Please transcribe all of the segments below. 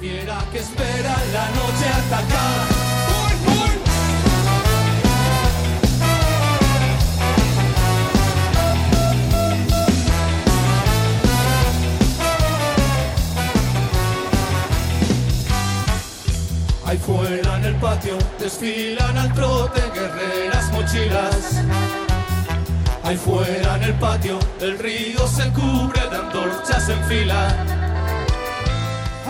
Fiera que espera la noche atacar. Ahí fuera en el patio desfilan al trote guerreras mochilas. Ahí fuera en el patio el río se cubre de antorchas en fila.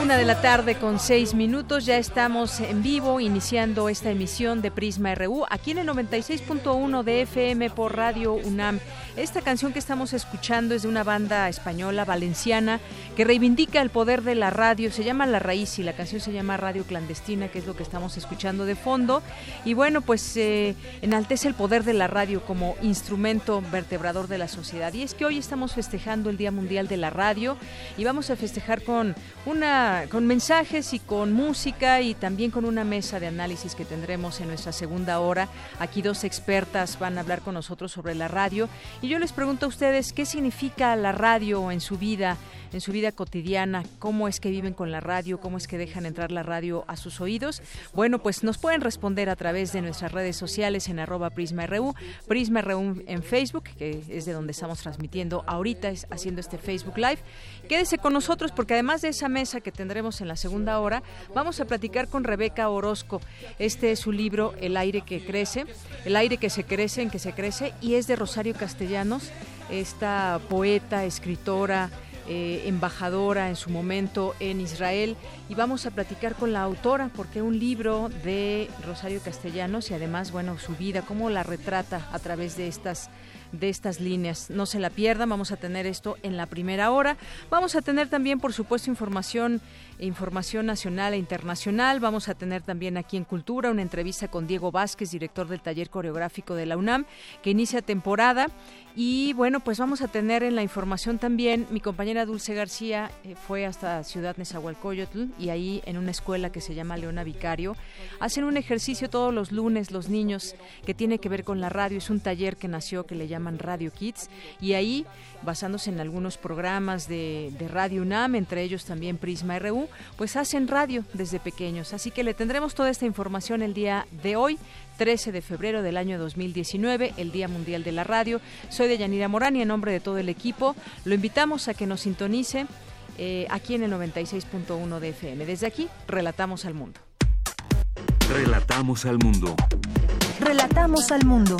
Una de la tarde con seis minutos, ya estamos en vivo iniciando esta emisión de Prisma RU aquí en el 96.1 de FM por Radio UNAM. Esta canción que estamos escuchando es de una banda española, valenciana, que reivindica el poder de la radio. Se llama La Raíz y la canción se llama Radio Clandestina, que es lo que estamos escuchando de fondo. Y bueno, pues eh, enaltece el poder de la radio como instrumento vertebrador de la sociedad. Y es que hoy estamos festejando el Día Mundial de la Radio y vamos a festejar con una con mensajes y con música y también con una mesa de análisis que tendremos en nuestra segunda hora. Aquí dos expertas van a hablar con nosotros sobre la radio y yo les pregunto a ustedes qué significa la radio en su vida, en su vida cotidiana, cómo es que viven con la radio, cómo es que dejan entrar la radio a sus oídos. Bueno, pues nos pueden responder a través de nuestras redes sociales en arroba PrismaRU, PrismaRU en Facebook, que es de donde estamos transmitiendo ahorita, haciendo este Facebook Live. Quédese con nosotros porque además de esa mesa que tendremos en la segunda hora, vamos a platicar con Rebeca Orozco. Este es su libro El aire que crece, el aire que se crece, en que se crece, y es de Rosario Castellanos, esta poeta, escritora, eh, embajadora en su momento en Israel y vamos a platicar con la autora porque un libro de Rosario Castellanos y además bueno su vida cómo la retrata a través de estas de estas líneas. No se la pierdan, vamos a tener esto en la primera hora. Vamos a tener también, por supuesto, información, información nacional e internacional. Vamos a tener también aquí en Cultura una entrevista con Diego Vázquez, director del taller coreográfico de la UNAM, que inicia temporada. Y bueno, pues vamos a tener en la información también, mi compañera Dulce García eh, fue hasta Ciudad Nezahualcóyotl y ahí en una escuela que se llama Leona Vicario, hacen un ejercicio todos los lunes los niños que tiene que ver con la radio. Es un taller que nació que le llaman Radio Kids y ahí, basándose en algunos programas de, de Radio UNAM, entre ellos también Prisma RU, pues hacen radio desde pequeños. Así que le tendremos toda esta información el día de hoy. 13 de febrero del año 2019, el Día Mundial de la Radio. Soy de Yanira Morán y en nombre de todo el equipo lo invitamos a que nos sintonice eh, aquí en el 96.1 de FM. Desde aquí, relatamos al mundo. Relatamos al mundo. Relatamos al mundo.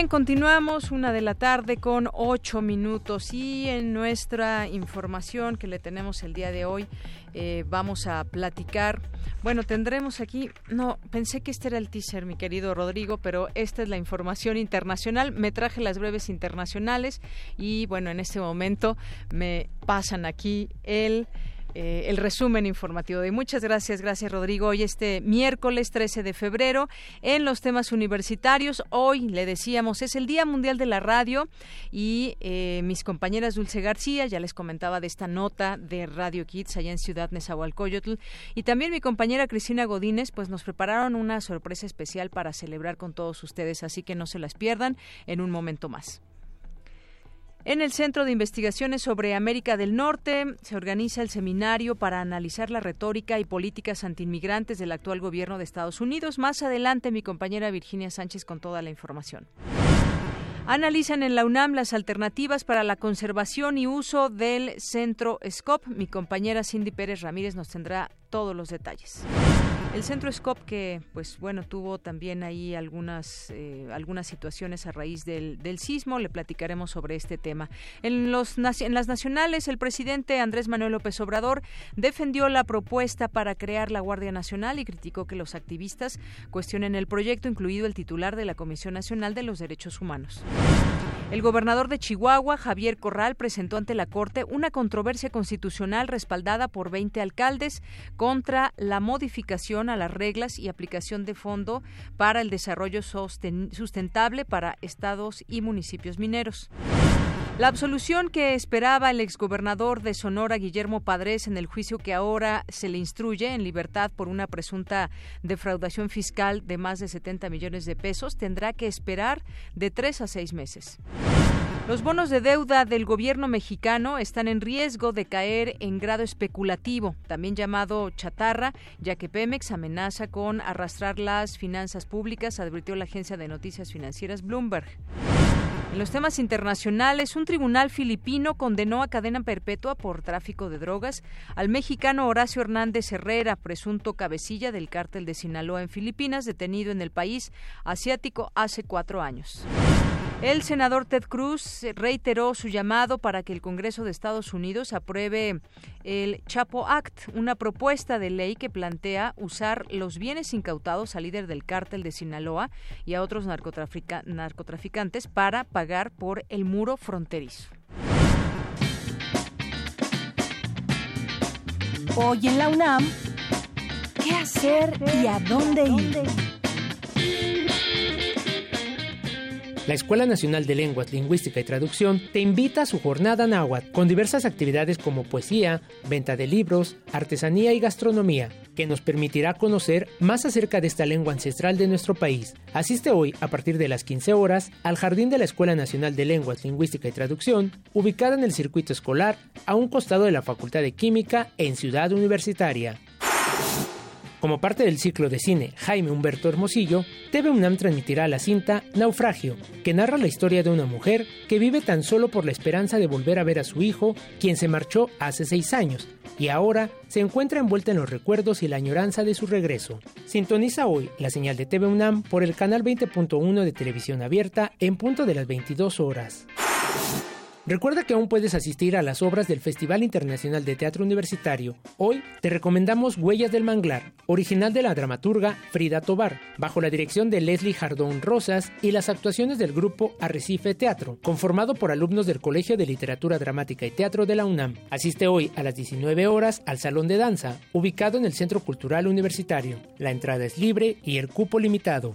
Bien, continuamos una de la tarde con ocho minutos y en nuestra información que le tenemos el día de hoy eh, vamos a platicar. Bueno, tendremos aquí, no, pensé que este era el teaser, mi querido Rodrigo, pero esta es la información internacional. Me traje las breves internacionales y bueno, en este momento me pasan aquí el eh, el resumen informativo. de muchas gracias, gracias Rodrigo. Hoy este miércoles 13 de febrero en los temas universitarios. Hoy le decíamos es el Día Mundial de la Radio y eh, mis compañeras Dulce García ya les comentaba de esta nota de Radio Kids allá en Ciudad Nezahualcóyotl y también mi compañera Cristina Godínez pues nos prepararon una sorpresa especial para celebrar con todos ustedes, así que no se las pierdan en un momento más. En el Centro de Investigaciones sobre América del Norte se organiza el seminario para analizar la retórica y políticas antiinmigrantes del actual gobierno de Estados Unidos. Más adelante mi compañera Virginia Sánchez con toda la información. Analizan en la UNAM las alternativas para la conservación y uso del centro SCOP. Mi compañera Cindy Pérez Ramírez nos tendrá todos los detalles. El centro SCOP que, pues bueno, tuvo también ahí algunas, eh, algunas situaciones a raíz del, del, sismo, le platicaremos sobre este tema. En, los, en las nacionales, el presidente Andrés Manuel López Obrador defendió la propuesta para crear la Guardia Nacional y criticó que los activistas cuestionen el proyecto, incluido el titular de la Comisión Nacional de los Derechos Humanos. El gobernador de Chihuahua, Javier Corral, presentó ante la Corte una controversia constitucional respaldada por 20 alcaldes contra la modificación a las reglas y aplicación de fondo para el desarrollo sustentable para estados y municipios mineros. La absolución que esperaba el exgobernador de Sonora, Guillermo Padres, en el juicio que ahora se le instruye en libertad por una presunta defraudación fiscal de más de 70 millones de pesos, tendrá que esperar de tres a seis meses. Los bonos de deuda del gobierno mexicano están en riesgo de caer en grado especulativo, también llamado chatarra, ya que Pemex amenaza con arrastrar las finanzas públicas, advirtió la agencia de noticias financieras Bloomberg. En los temas internacionales, un tribunal filipino condenó a cadena perpetua por tráfico de drogas al mexicano Horacio Hernández Herrera, presunto cabecilla del cártel de Sinaloa en Filipinas, detenido en el país asiático hace cuatro años. El senador Ted Cruz reiteró su llamado para que el Congreso de Estados Unidos apruebe el Chapo Act, una propuesta de ley que plantea usar los bienes incautados al líder del cártel de Sinaloa y a otros narcotraficantes para pagar por el muro fronterizo. Hoy en la UNAM, ¿qué hacer y a dónde ir? La Escuela Nacional de Lenguas, Lingüística y Traducción te invita a su jornada náhuatl con diversas actividades como poesía, venta de libros, artesanía y gastronomía, que nos permitirá conocer más acerca de esta lengua ancestral de nuestro país. Asiste hoy, a partir de las 15 horas, al Jardín de la Escuela Nacional de Lenguas, Lingüística y Traducción, ubicada en el circuito escolar, a un costado de la Facultad de Química en Ciudad Universitaria. Como parte del ciclo de cine Jaime Humberto Hermosillo, TV UNAM transmitirá la cinta Naufragio, que narra la historia de una mujer que vive tan solo por la esperanza de volver a ver a su hijo, quien se marchó hace seis años, y ahora se encuentra envuelta en los recuerdos y la añoranza de su regreso. Sintoniza hoy la señal de TV UNAM por el canal 20.1 de televisión abierta en punto de las 22 horas. Recuerda que aún puedes asistir a las obras del Festival Internacional de Teatro Universitario. Hoy te recomendamos Huellas del Manglar, original de la dramaturga Frida Tobar, bajo la dirección de Leslie Jardón Rosas y las actuaciones del grupo Arrecife Teatro, conformado por alumnos del Colegio de Literatura Dramática y Teatro de la UNAM. Asiste hoy a las 19 horas al Salón de Danza, ubicado en el Centro Cultural Universitario. La entrada es libre y el cupo limitado.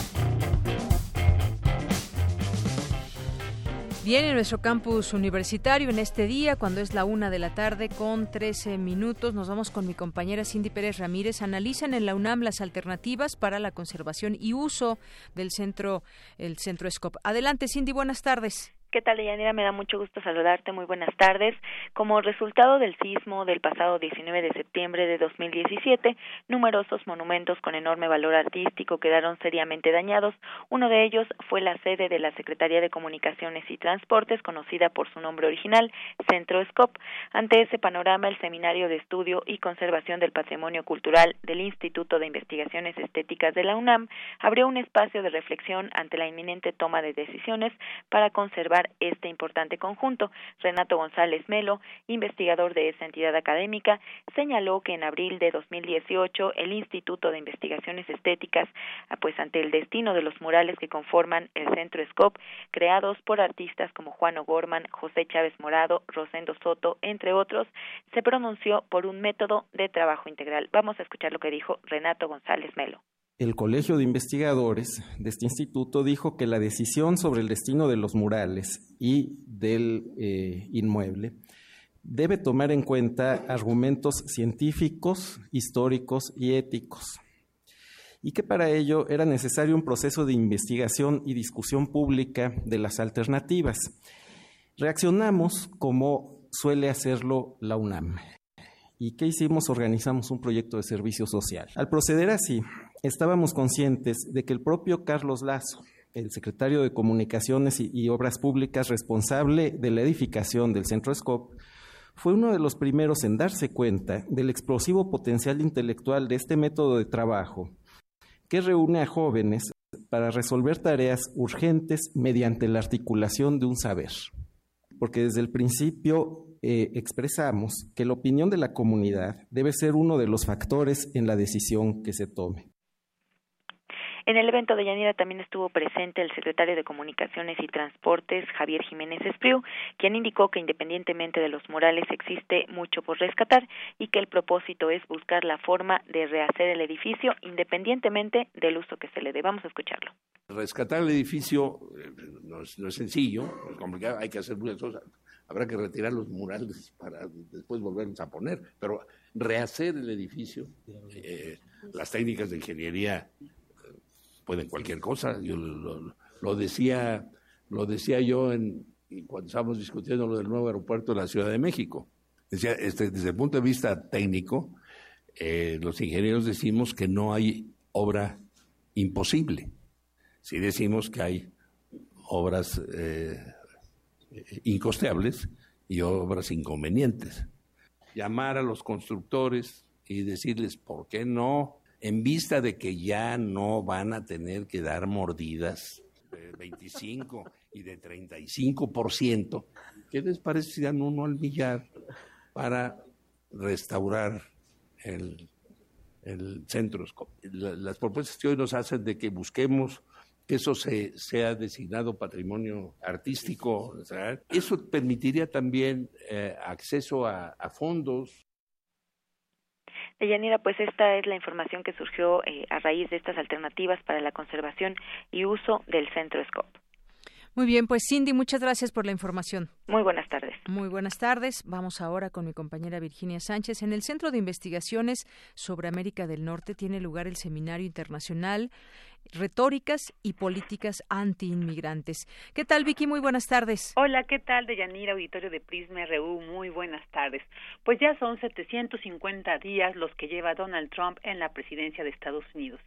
Bien, en nuestro campus universitario en este día, cuando es la una de la tarde con 13 minutos, nos vamos con mi compañera Cindy Pérez Ramírez. Analizan en la UNAM las alternativas para la conservación y uso del centro, el centro SCOP. Adelante, Cindy, buenas tardes. ¿Qué tal, Yanira? Me da mucho gusto saludarte. Muy buenas tardes. Como resultado del sismo del pasado 19 de septiembre de 2017, numerosos monumentos con enorme valor artístico quedaron seriamente dañados. Uno de ellos fue la sede de la Secretaría de Comunicaciones y Transportes, conocida por su nombre original, Centro SCOP. Ante ese panorama, el Seminario de Estudio y Conservación del Patrimonio Cultural del Instituto de Investigaciones Estéticas de la UNAM abrió un espacio de reflexión ante la inminente toma de decisiones para conservar este importante conjunto. Renato González Melo, investigador de esa entidad académica, señaló que en abril de 2018 el Instituto de Investigaciones Estéticas, ah, pues ante el destino de los murales que conforman el Centro SCOP, creados por artistas como Juan O'Gorman, José Chávez Morado, Rosendo Soto, entre otros, se pronunció por un método de trabajo integral. Vamos a escuchar lo que dijo Renato González Melo el Colegio de Investigadores de este instituto dijo que la decisión sobre el destino de los murales y del eh, inmueble debe tomar en cuenta argumentos científicos, históricos y éticos, y que para ello era necesario un proceso de investigación y discusión pública de las alternativas. Reaccionamos como suele hacerlo la UNAM. ¿Y qué hicimos? Organizamos un proyecto de servicio social. Al proceder así, estábamos conscientes de que el propio Carlos Lazo, el secretario de Comunicaciones y, Obras Públicas responsable de la edificación del Centro SCOP, fue uno de los primeros en darse cuenta del explosivo potencial intelectual de este método de trabajo que reúne a jóvenes para resolver tareas urgentes mediante la articulación de un saber. Porque desde el principio eh, expresamos que la opinión de la comunidad debe ser uno de los factores en la decisión que se tome. En el evento de Yanira también estuvo presente el secretario de Comunicaciones y Transportes, Javier Jiménez Espriu, quien indicó que independientemente de los morales existe mucho por rescatar y que el propósito es buscar la forma de rehacer el edificio independientemente del uso que se le dé. Vamos a escucharlo. Rescatar el edificio eh, no es, sencillo, es complicado, hay que hacer muchas cosas. Habrá que retirar los murales para después volverlos a poner, pero rehacer el edificio, eh, las técnicas de ingeniería pueden cualquier cosa. Yo lo, decía, lo decía yo en, cuando estábamos discutiendo lo del nuevo aeropuerto de la Ciudad de México. Decía, este, desde el punto de vista técnico, eh, los ingenieros decimos que no hay obra imposible. Sí decimos que hay obras eh, incosteables y obras inconvenientes. Llamar a los constructores y decirles, ¿por qué no en vista de que ya no van a tener que dar mordidas de 25 y de 35%, ¿qué les parece si dan uno al millar para restaurar el, centro? Las propuestas que hoy nos hacen de que busquemos que eso se, sea designado patrimonio artístico, eso permitiría también eh, acceso a fondos Deyanira, pues esta es la información que surgió eh, a raíz de estas alternativas para la conservación y uso del centro SCOP. Muy bien, pues Cindy, muchas gracias por la información. Muy buenas tardes. Muy buenas tardes. Vamos ahora con mi compañera Virginia Sánchez. En el Centro de Investigaciones sobre América del Norte tiene lugar el Seminario Internacional retóricas y políticas anti-inmigrantes. ¿Qué tal, Vicky? Muy buenas tardes. Hola, ¿qué tal, Deyanira, auditorio de Prisma RU? Muy buenas tardes. Pues ya son 750 días los que lleva Donald Trump en la presidencia de Estados Unidos.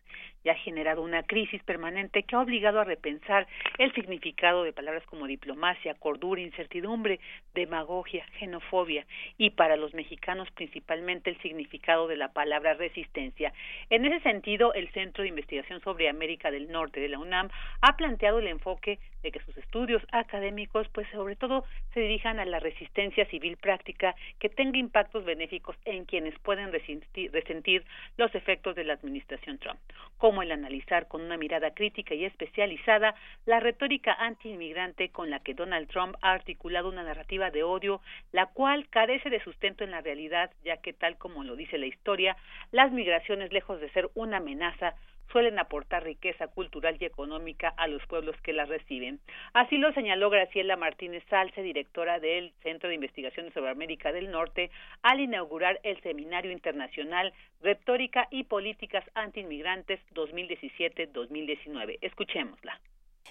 Ya ha generado una crisis permanente que ha obligado a repensar el significado de palabras como diplomacia, cordura, incertidumbre, demagogia, xenofobia y para los mexicanos principalmente el significado de la palabra resistencia. En ese sentido, el Centro de Investigación sobre América América del Norte de la UNAM ha planteado el enfoque de que sus estudios académicos, pues sobre todo, se dirijan a la resistencia civil práctica que tenga impactos benéficos en quienes pueden resentir los efectos de la administración Trump, como el analizar con una mirada crítica y especializada la retórica anti-inmigrante con la que Donald Trump ha articulado una narrativa de odio, la cual carece de sustento en la realidad, ya que tal como lo dice la historia, las migraciones, lejos de ser una amenaza, suelen aportar riqueza cultural y económica a los pueblos que las reciben. Así lo señaló Graciela Martínez Salce, directora del Centro de Investigaciones sobre América del Norte, al inaugurar el Seminario Internacional Retórica y Políticas Antiinmigrantes 2017-2019. Escuchémosla.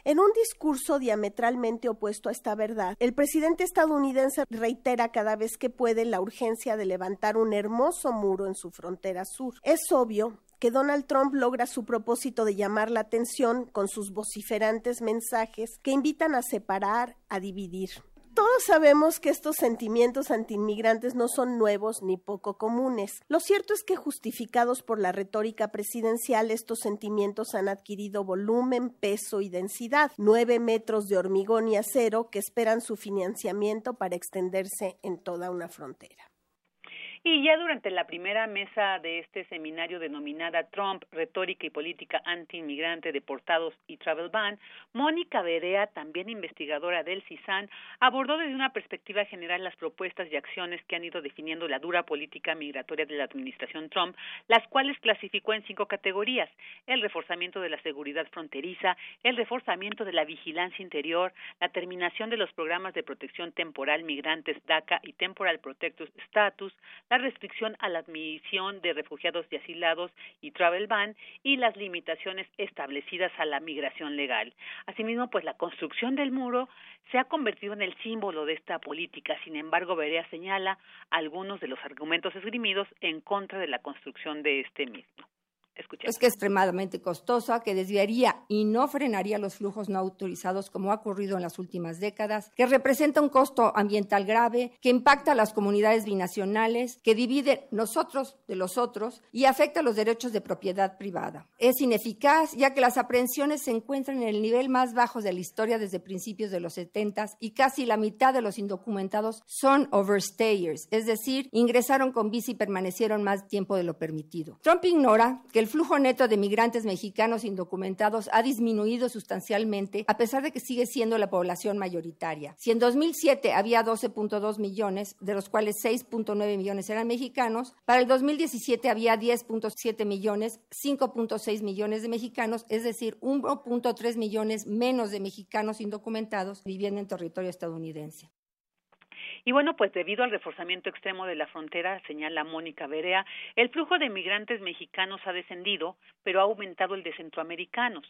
En un discurso diametralmente opuesto a esta verdad, el presidente estadounidense reitera cada vez que puede la urgencia de levantar un hermoso muro en su frontera sur. Es obvio que Donald Trump logra su propósito de llamar la atención con sus vociferantes mensajes que invitan a separar, a dividir. Todos sabemos que estos sentimientos antiinmigrantes no son nuevos ni poco comunes. Lo cierto es que justificados por la retórica presidencial, estos sentimientos han adquirido volumen, peso y densidad, nueve metros de hormigón y acero que esperan su financiamiento para extenderse en toda una frontera. Y ya durante la primera mesa de este seminario denominada Trump, Retórica y Política Anti-Inmigrante, Deportados y Travel Ban, Mónica Berea, también investigadora del CISAN, abordó desde una perspectiva general las propuestas y acciones que han ido definiendo la dura política migratoria de la administración Trump, las cuales clasificó en cinco categorías: el reforzamiento de la seguridad fronteriza, el reforzamiento de la vigilancia interior, la terminación de los programas de protección temporal migrantes DACA y Temporal Protectus Status, la restricción a la admisión de refugiados y asilados y travel ban y las limitaciones establecidas a la migración legal. Asimismo, pues la construcción del muro se ha convertido en el símbolo de esta política. Sin embargo, Berea señala algunos de los argumentos esgrimidos en contra de la construcción de este mismo. Es que es extremadamente costosa, que desviaría y no frenaría los flujos no autorizados como ha ocurrido en las últimas décadas, que representa un costo ambiental grave, que impacta a las comunidades binacionales, que divide nosotros de los otros y afecta los derechos de propiedad privada. Es ineficaz ya que las aprehensiones se encuentran en el nivel más bajo de la historia desde principios de los 70 y casi la mitad de los indocumentados son overstayers, es decir, ingresaron con visa y permanecieron más tiempo de lo permitido. Trump ignora que el flujo neto de migrantes mexicanos indocumentados ha disminuido sustancialmente a pesar de que sigue siendo la población mayoritaria. Si en 2007 había 12.2 millones, de los cuales 6.9 millones eran mexicanos, para el 2017 había 10.7 millones, 5.6 millones de mexicanos, es decir, 1.3 millones menos de mexicanos indocumentados viviendo en territorio estadounidense. Y bueno, pues debido al reforzamiento extremo de la frontera, señala Mónica Berea, el flujo de migrantes mexicanos ha descendido, pero ha aumentado el de centroamericanos.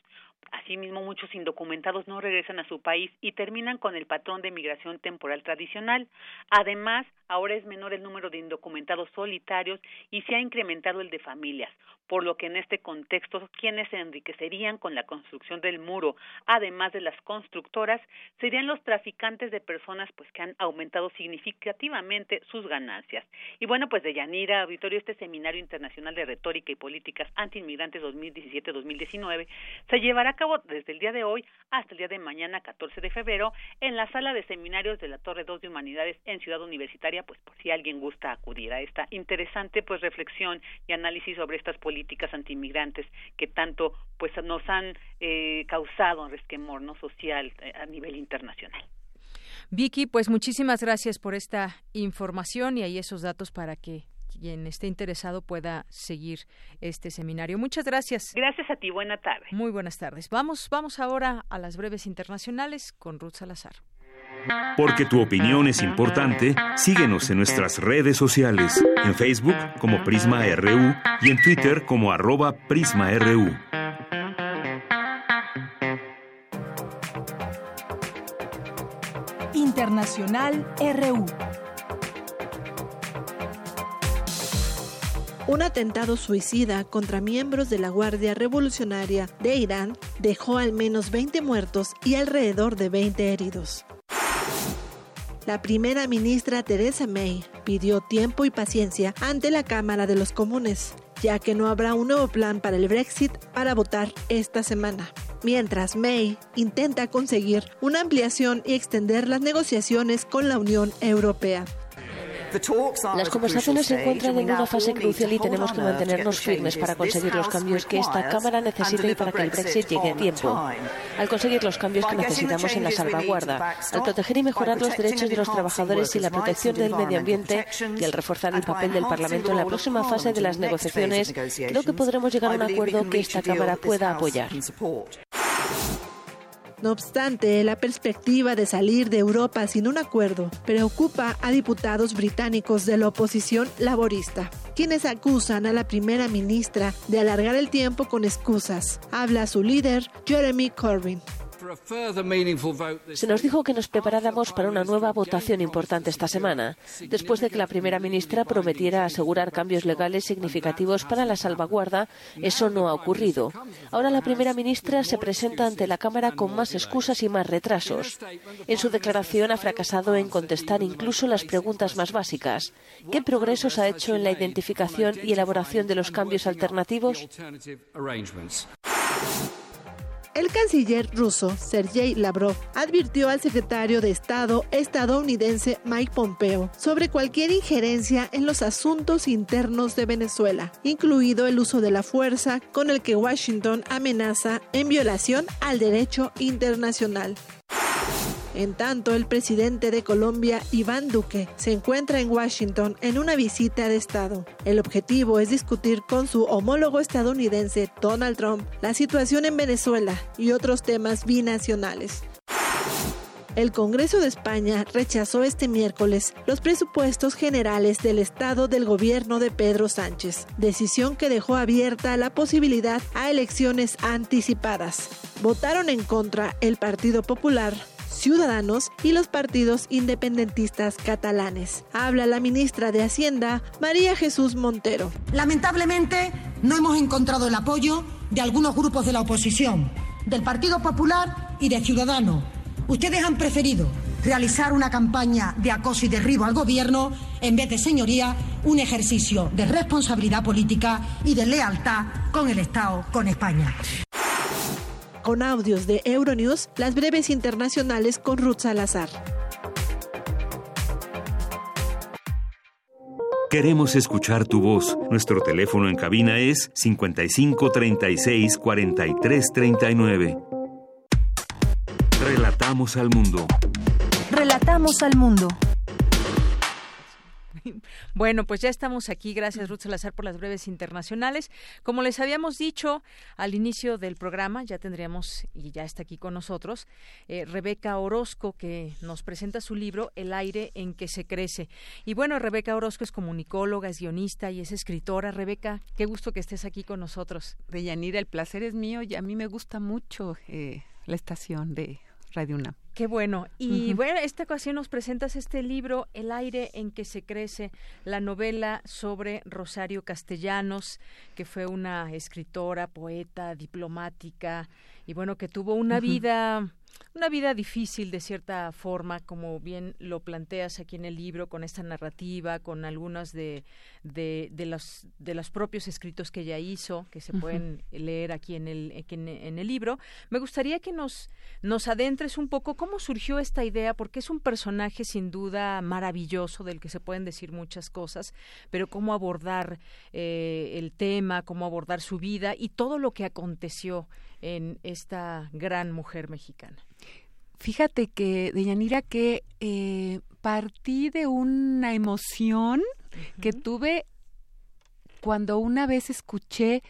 Asimismo, muchos indocumentados no regresan a su país y terminan con el patrón de migración temporal tradicional. Además, ahora es menor el número de indocumentados solitarios y se ha incrementado el de familias, por lo que en este contexto quienes se enriquecerían con la construcción del muro, además de las constructoras, serían los traficantes de personas pues que han aumentado significativamente sus ganancias. Y bueno, pues de Yanira Auditorio, este Seminario Internacional de Retórica y Políticas Antiinmigrantes 2017-2019 se llevará a cabo desde el día de hoy hasta el día de mañana, 14 de febrero, en la sala de seminarios de la Torre 2 de Humanidades en Ciudad Universitaria, pues por si alguien gusta acudir a esta interesante pues reflexión y análisis sobre estas políticas antiinmigrantes que tanto pues nos han eh, causado un resquemor no social eh, a nivel internacional. Vicky, pues muchísimas gracias por esta información y ahí esos datos para que quien esté interesado pueda seguir este seminario. Muchas gracias. Gracias a ti. Buena tarde. Muy buenas tardes. Vamos, vamos ahora a las breves internacionales con Ruth Salazar. Porque tu opinión es importante, síguenos en nuestras redes sociales, en Facebook como Prisma RU y en Twitter como arroba PrismaRU. Internacional RU. Un atentado suicida contra miembros de la Guardia Revolucionaria de Irán dejó al menos 20 muertos y alrededor de 20 heridos. La primera ministra Theresa May pidió tiempo y paciencia ante la Cámara de los Comunes, ya que no habrá un nuevo plan para el Brexit para votar esta semana. Mientras May intenta conseguir una ampliación y extender las negociaciones con la Unión Europea. Las conversaciones se encuentran en una fase crucial y tenemos que mantenernos firmes para conseguir los cambios que esta Cámara necesita y para que el Brexit llegue a tiempo. Al conseguir los cambios que necesitamos en la salvaguarda, al proteger y mejorar los derechos de los trabajadores y la protección del medio ambiente y al reforzar el papel del Parlamento en la próxima fase de las negociaciones, creo que podremos llegar a un acuerdo que esta Cámara pueda apoyar. No obstante, la perspectiva de salir de Europa sin un acuerdo preocupa a diputados británicos de la oposición laborista, quienes acusan a la primera ministra de alargar el tiempo con excusas. Habla su líder, Jeremy Corbyn. Se nos dijo que nos preparáramos para una nueva votación importante esta semana, después de que la primera ministra prometiera asegurar cambios legales significativos para la salvaguarda. Eso no ha ocurrido. Ahora la primera ministra se presenta ante la Cámara con más excusas y más retrasos. En su declaración ha fracasado en contestar incluso las preguntas más básicas. ¿Qué progresos ha hecho en la identificación y elaboración de los cambios alternativos? El canciller ruso Sergei Lavrov advirtió al secretario de Estado estadounidense Mike Pompeo sobre cualquier injerencia en los asuntos internos de Venezuela, incluido el uso de la fuerza con el que Washington amenaza en violación al derecho internacional. En tanto, el presidente de Colombia, Iván Duque, se encuentra en Washington en una visita de Estado. El objetivo es discutir con su homólogo estadounidense, Donald Trump, la situación en Venezuela y otros temas binacionales. El Congreso de España rechazó este miércoles los presupuestos generales del Estado del gobierno de Pedro Sánchez, decisión que dejó abierta la posibilidad a elecciones anticipadas. Votaron en contra el Partido Popular, Ciudadanos y los partidos independentistas catalanes. Habla la ministra de Hacienda, María Jesús Montero. Lamentablemente, no hemos encontrado el apoyo de algunos grupos de la oposición, del Partido Popular y de Ciudadanos Ustedes han preferido realizar una campaña de acoso y derribo al gobierno en vez de, señoría, un ejercicio de responsabilidad política y de lealtad con el Estado, con España. Con audios de Euronews, las breves internacionales con Ruth Salazar. Queremos escuchar tu voz. Nuestro teléfono en cabina es 55 36 43 39. Relatamos al mundo. Relatamos al mundo. Bueno, pues ya estamos aquí. Gracias, Ruth Salazar, por las breves internacionales. Como les habíamos dicho al inicio del programa, ya tendríamos, y ya está aquí con nosotros, eh, Rebeca Orozco, que nos presenta su libro El aire en que se crece. Y bueno, Rebeca Orozco es comunicóloga, es guionista y es escritora. Rebeca, qué gusto que estés aquí con nosotros. Deyanira, el placer es mío y a mí me gusta mucho eh, la estación de Radio UNAM. Qué bueno. Y bueno, esta ocasión nos presentas este libro, El aire en que se crece, la novela sobre Rosario Castellanos, que fue una escritora, poeta, diplomática, y bueno, que tuvo una vida una vida difícil de cierta forma, como bien lo planteas aquí en el libro, con esta narrativa, con algunos de, de, de, los, de los propios escritos que ella hizo, que se pueden leer aquí en el, en, el libro. Me gustaría que nos, nos adentres un poco cómo surgió esta idea, porque es un personaje sin duda maravilloso, del que se pueden decir muchas cosas, pero cómo abordar eh, el tema, cómo abordar su vida y todo lo que aconteció en esta gran mujer mexicana. Fíjate que, Deyanira, que eh, partí de una emoción que tuve cuando una vez escuché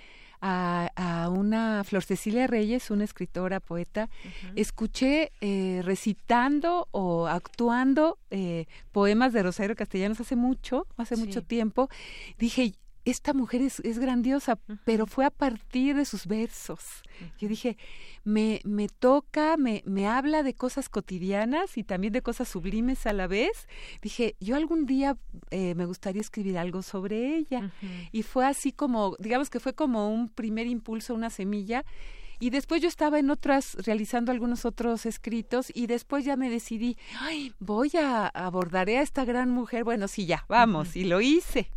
a, una Flor Cecilia Reyes, una escritora, poeta, escuché eh, recitando o actuando eh, poemas de Rosario Castellanos hace mucho, hace mucho tiempo. Dije, esta mujer es, es grandiosa, pero fue a partir de sus versos. Yo dije, me, me toca, me, me habla de cosas cotidianas y también de cosas sublimes a la vez. Dije, yo algún día eh, me gustaría escribir algo sobre ella. Y fue así como, digamos que fue como un primer impulso, una semilla y después yo estaba en otras, realizando algunos otros escritos y después ya me decidí, ay, voy a abordaré a esta gran mujer. Bueno, sí, ya, vamos. Y lo hice.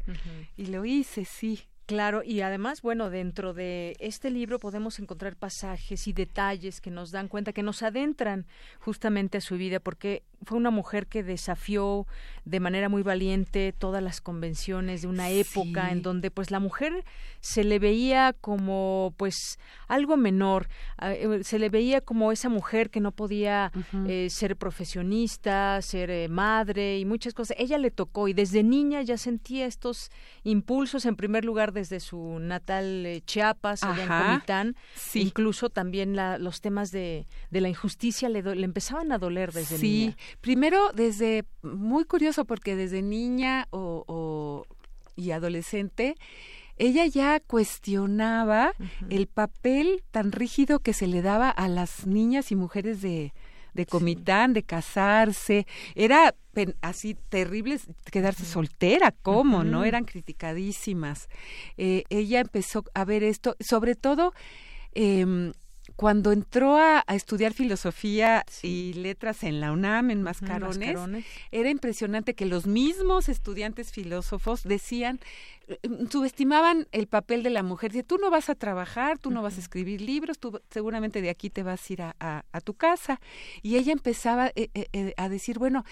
Y lo hice, sí. Claro, y además, bueno, dentro de este libro podemos encontrar pasajes y detalles que nos dan cuenta, que nos adentran justamente a su vida, porque fue una mujer que desafió de manera muy valiente todas las convenciones de una época en donde pues la mujer se le veía como pues algo menor, ah, eh, se le veía como esa mujer que no podía eh, ser profesionista, ser eh, madre y muchas cosas. Ella le tocó y desde niña ya sentía estos impulsos en primer lugar desde su natal Chiapas, allá en Comitán, incluso también la, los temas de, de la injusticia le, le empezaban a doler desde niña. Primero, desde, muy curioso, porque desde niña o, y adolescente, ella ya cuestionaba el papel tan rígido que se le daba a las niñas y mujeres de, de comitán, de casarse. Era así terrible quedarse soltera, ¿cómo? ¿No? Eran criticadísimas. Eh, ella empezó a ver esto, sobre todo eh, cuando entró a, estudiar filosofía y letras en la UNAM, en Mascarones, era impresionante que los mismos estudiantes filósofos decían, eh, subestimaban el papel de la mujer. Dice, tú no vas a trabajar, tú no vas a escribir libros, tú seguramente de aquí te vas a ir a, tu casa. Y ella empezaba eh, eh, a decir, bueno,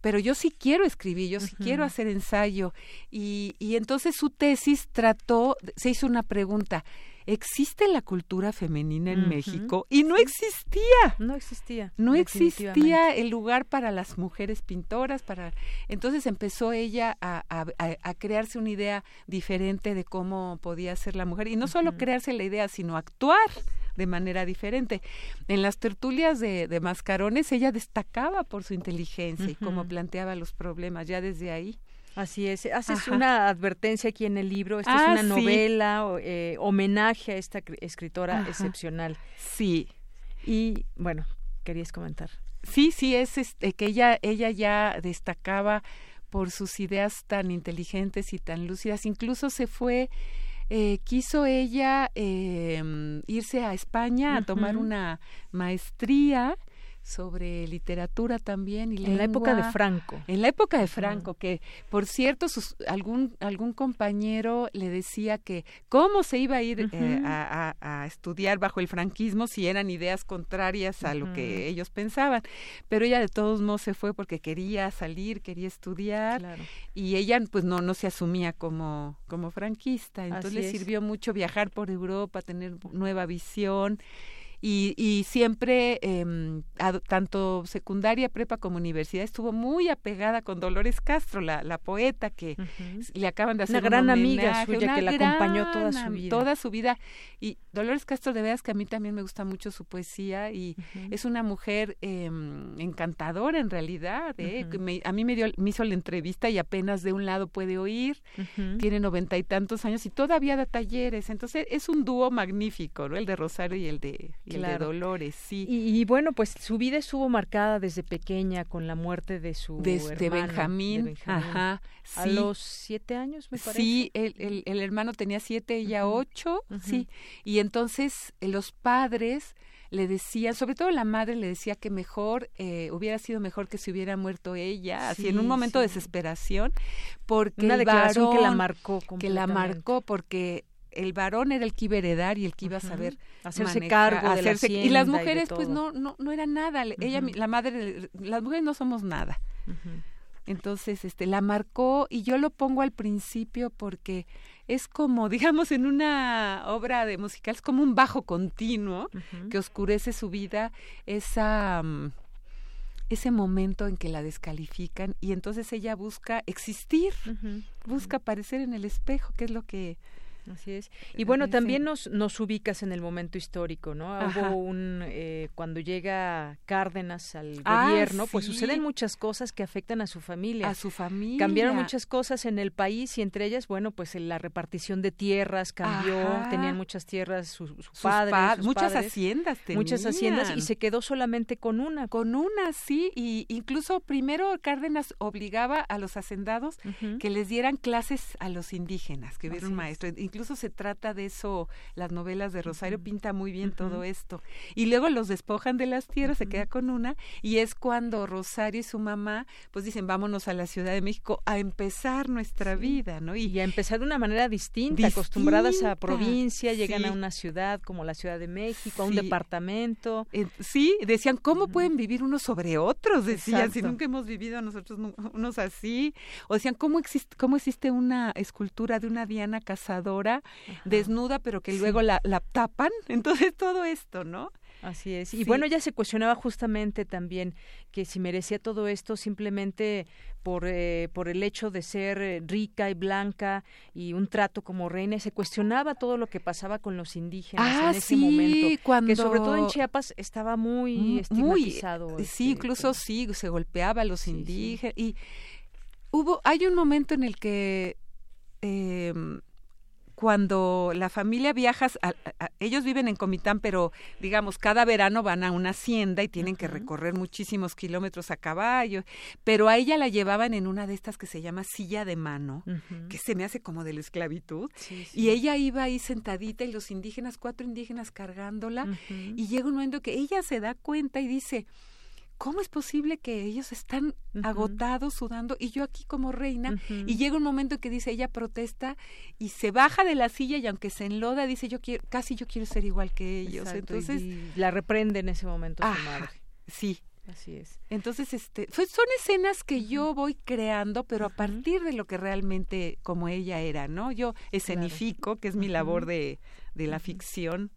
pero yo sí quiero escribir, yo sí quiero hacer ensayo. Y, y entonces su tesis trató, se hizo una pregunta, existe la cultura femenina en México y no existía. No existía. No existía el lugar para las mujeres pintoras, para entonces empezó ella a, a, crearse una idea diferente de cómo podía ser la mujer y no solo crearse la idea, sino actuar de manera diferente. En las tertulias de, de Mascarones ella destacaba por su inteligencia y cómo planteaba los problemas ya desde ahí. Así es. Haces una advertencia aquí en el libro. Esta es ah, una novela, eh, homenaje a esta escritora excepcional. Sí. Y bueno, querías comentar. Sí, sí, es este, que ella, ella ya destacaba por sus ideas tan inteligentes y tan lúcidas. Incluso se fue, eh, quiso ella eh, irse a España a tomar una maestría sobre literatura también y en la época de Franco. En la época de Franco que por cierto sus, algún algún compañero le decía que cómo se iba a ir eh, a, estudiar bajo el franquismo si eran ideas contrarias a lo que ellos pensaban. Pero ella de todos modos se fue porque quería salir quería estudiar y ella pues no no se asumía como como franquista. Entonces le sirvió mucho viajar por Europa tener nueva visión y, y siempre, eh, tanto secundaria, prepa como universidad, estuvo muy apegada con Dolores Castro, la, la poeta que le acaban de hacer una gran amiga suya que la acompañó toda su vida. Toda su vida. Y Dolores Castro, de veras que a mí también me gusta mucho su poesía y es una mujer eh, encantadora en realidad. ¿eh? a mí me, dio, me hizo la entrevista y apenas de un lado puede oír, tiene noventa y tantos años y todavía da talleres. Entonces es un dúo magnífico, ¿no? El de Rosario y el de de Dolores, sí. Y, bueno, pues su vida estuvo marcada desde pequeña con la muerte de su de Benjamín, ajá, a los siete años, me parece. Sí, el, el, hermano tenía siete, ella ocho, sí. Y entonces eh, los padres le decían, sobre todo la madre le decía que mejor, eh, hubiera sido mejor que se hubiera muerto ella, así en un momento de desesperación, porque una declaración que la marcó que la marcó porque el varón era el que iba a heredar y el que iba a saber hacerse cargo de hacerse, y las mujeres pues no no no era nada. Ella la madre las mujeres no somos nada. Entonces este la marcó y yo lo pongo al principio porque es como digamos en una obra de musical es como un bajo continuo que oscurece su vida esa mm, ese momento en que la descalifican y entonces ella busca existir, busca aparecer en el espejo, que es lo que Así es. Y bueno, también nos, nos ubicas en el momento histórico, ¿no? Hubo un, eh, cuando llega Cárdenas al ah, gobierno, pues suceden muchas cosas que afectan a su familia. A su familia. Cambiaron muchas cosas en el país y entre ellas, bueno, pues la repartición de tierras cambió, tenían muchas tierras sus, padres. muchas haciendas tenían. Muchas haciendas y se quedó solamente con una. Con una, sí. Y incluso primero Cárdenas obligaba a los hacendados que les dieran clases a los indígenas, que hubiera un maestro incluso se trata de eso, las novelas de Rosario pinta muy bien todo esto. Y luego los despojan de las tierras, se queda con una, y es cuando Rosario y su mamá, pues dicen, vámonos a la Ciudad de México a empezar nuestra vida, ¿no? Y, a empezar de una manera distinta, acostumbradas a provincia, llegan a una ciudad como la Ciudad de México, a un departamento. sí, decían, ¿cómo pueden vivir unos sobre otros? Decían, si nunca hemos vivido nosotros unos así. O decían, ¿cómo existe, cómo existe una escultura de una Diana cazadora desnuda, pero que luego la, la tapan. Entonces todo esto, ¿no? Así es. Y bueno, ella se cuestionaba justamente también que si merecía todo esto simplemente por, eh, por el hecho de ser eh, rica y blanca y un trato como reina. Se cuestionaba todo lo que pasaba con los indígenas en ah, ese momento. Cuando... Que sobre todo en Chiapas estaba muy estigmatizado. sí, este, incluso sí, se golpeaba a los indígenas. Y hubo, hay un momento en el que... Eh, cuando la familia viaja, ellos viven en Comitán, pero digamos, cada verano van a una hacienda y tienen que recorrer muchísimos kilómetros a caballo, pero a ella la llevaban en una de estas que se llama silla de mano, que se me hace como de la esclavitud, y ella iba ahí sentadita y los indígenas, cuatro indígenas cargándola, y llega un momento que ella se da cuenta y dice, ¿cómo es posible que ellos están agotados, sudando, y yo aquí como reina? Y llega un momento que dice, ella protesta y se baja de la silla y aunque se enloda, dice, yo quiero, casi yo quiero ser igual que ellos. Entonces, la reprende en ese momento su madre. Sí. Así es. Entonces, este, son escenas que yo voy creando, pero a partir de lo que realmente como ella era, ¿no? Yo escenifico, que es mi labor de, de la ficción,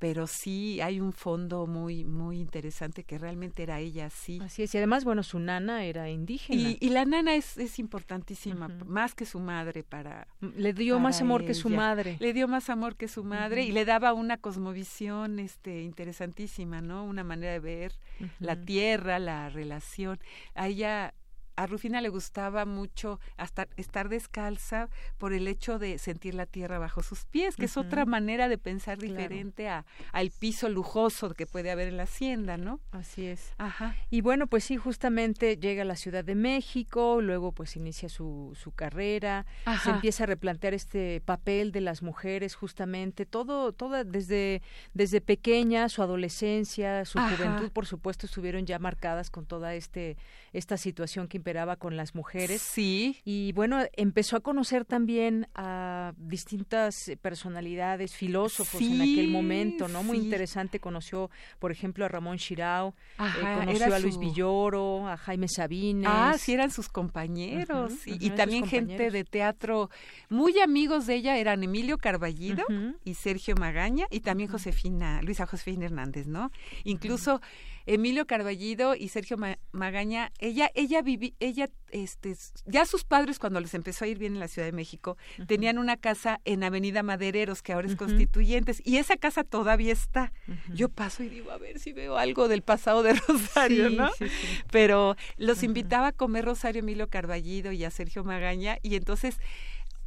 pero sí hay un fondo muy muy interesante que realmente era ella sí. Así es y además bueno su nana era indígena. Y, la nana es, es importantísima más que su madre para le dio más amor que su madre. Le dio más amor que su madre y le daba una cosmovisión este interesantísima no una manera de ver la tierra la relación. A ella a Rufina le gustaba mucho hasta estar descalza por el hecho de sentir la tierra bajo sus pies, que es otra manera de pensar diferente a, al piso lujoso que puede haber en la hacienda, ¿no? Así es. Ajá. Y bueno, pues sí, justamente llega a la Ciudad de México, luego pues inicia su, su carrera, se empieza a replantear este papel de las mujeres, justamente, todo, toda, desde, desde pequeña, su adolescencia, su juventud, por supuesto, estuvieron ya marcadas con toda este, esta situación que con las mujeres. Sí. Y bueno, empezó a conocer también a distintas personalidades, filósofos en aquel momento, ¿no? Muy interesante. Conoció, por ejemplo, a Ramón Chirao, eh, conoció a Luis Villoro, a Jaime Sabines. Ah, sí, eran sus compañeros. y, también gente de teatro muy amigos de ella eran Emilio Carballido y Sergio Magaña y también Josefina, Luisa Josefina Hernández, ¿no? Incluso Emilio Carballido y Sergio Magaña, ella, ella viví, ella, este, ya sus padres cuando les empezó a ir bien en la Ciudad de México, tenían una casa en Avenida Madereros, que ahora es Constituyentes, y esa casa todavía está. Yo paso y digo, a ver si veo algo del pasado de Rosario, ¿no? Pero los invitaba a comer Rosario Emilio Carballido y a Sergio Magaña, y entonces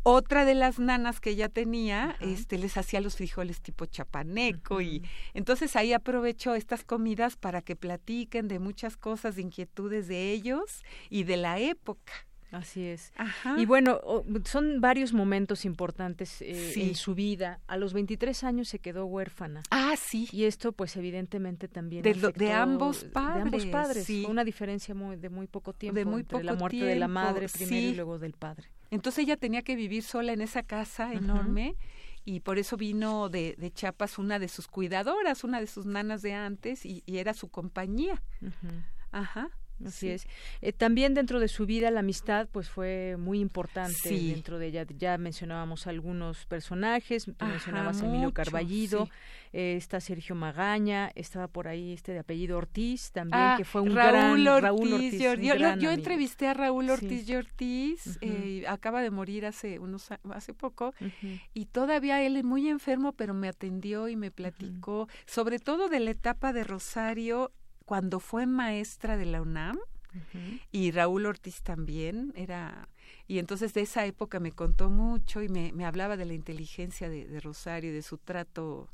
otra de las nanas que ella tenía, este, les hacía los frijoles tipo chapaneco y entonces ahí aprovecho estas comidas para que platiquen de muchas cosas, de inquietudes de ellos y de la época. Así es. Y bueno, son varios momentos importantes eh, en su vida. A los 23 años se quedó huérfana. Ah, sí. Y esto, pues, evidentemente también. De, de ambos padres. De ambos padres. Sí. Fue una diferencia muy, de muy poco tiempo. De muy entre la muerte de la madre primero y luego del padre. Entonces ella tenía que vivir sola en esa casa enorme y por eso vino de, de, Chiapas una de sus cuidadoras, una de sus nanas de antes y, era su compañía. Ajá. Así es. Eh, también dentro de su vida la amistad pues fue muy importante dentro de ella. Ya mencionábamos algunos personajes, mencionabas a Emilio Carballido, eh, está Sergio Magaña, estaba por ahí este de apellido Ortiz también, ah, que fue un Raúl gran Raúl Ortiz. yo, entrevisté a Raúl Ortiz y Ortiz, eh, acaba de morir hace unos hace poco y todavía él es muy enfermo, pero me atendió y me platicó sobre todo de la etapa de Rosario cuando fue maestra de la UNAM y Raúl Ortiz también era y entonces de esa época me contó mucho y me, me hablaba de la inteligencia de, de Rosario y de su trato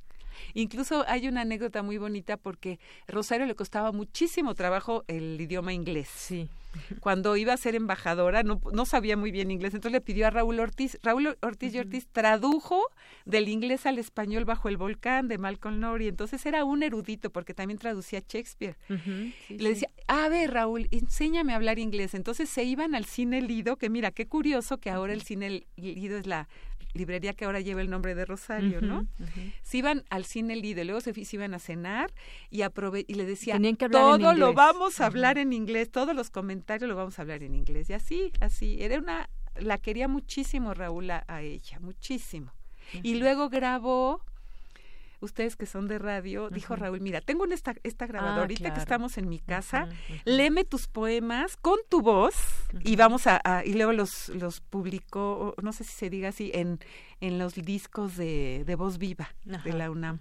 Incluso hay una anécdota muy bonita porque Rosario le costaba muchísimo trabajo el idioma inglés. Sí. Cuando iba a ser embajadora no, no sabía muy bien inglés, entonces le pidió a Raúl Ortiz. Raúl Ortiz y Ortiz tradujo del inglés al español bajo el volcán de Malcolm Lowry. Entonces era un erudito porque también traducía Shakespeare. le decía, a ver Raúl, enséñame a hablar inglés. Entonces se iban al cine Lido, que mira, qué curioso que ahora el cine Lido es la librería que ahora lleva el nombre de Rosario, ¿no? Se iban al cine Lido, luego se, iban a cenar y, aprove y le decía, todo lo vamos a hablar en inglés, todos los comentarios lo vamos a hablar en inglés. Y así, así, era una, la quería muchísimo Raúl a, ella, muchísimo. Y luego grabó ustedes que son de radio, dijo Raúl, mira, tengo esta, esta grabadora, ah, que estamos en mi casa, léeme tus poemas con tu voz y vamos a, y luego los, los publicó, no sé si se diga así, en, en los discos de, de voz viva de la UNAM.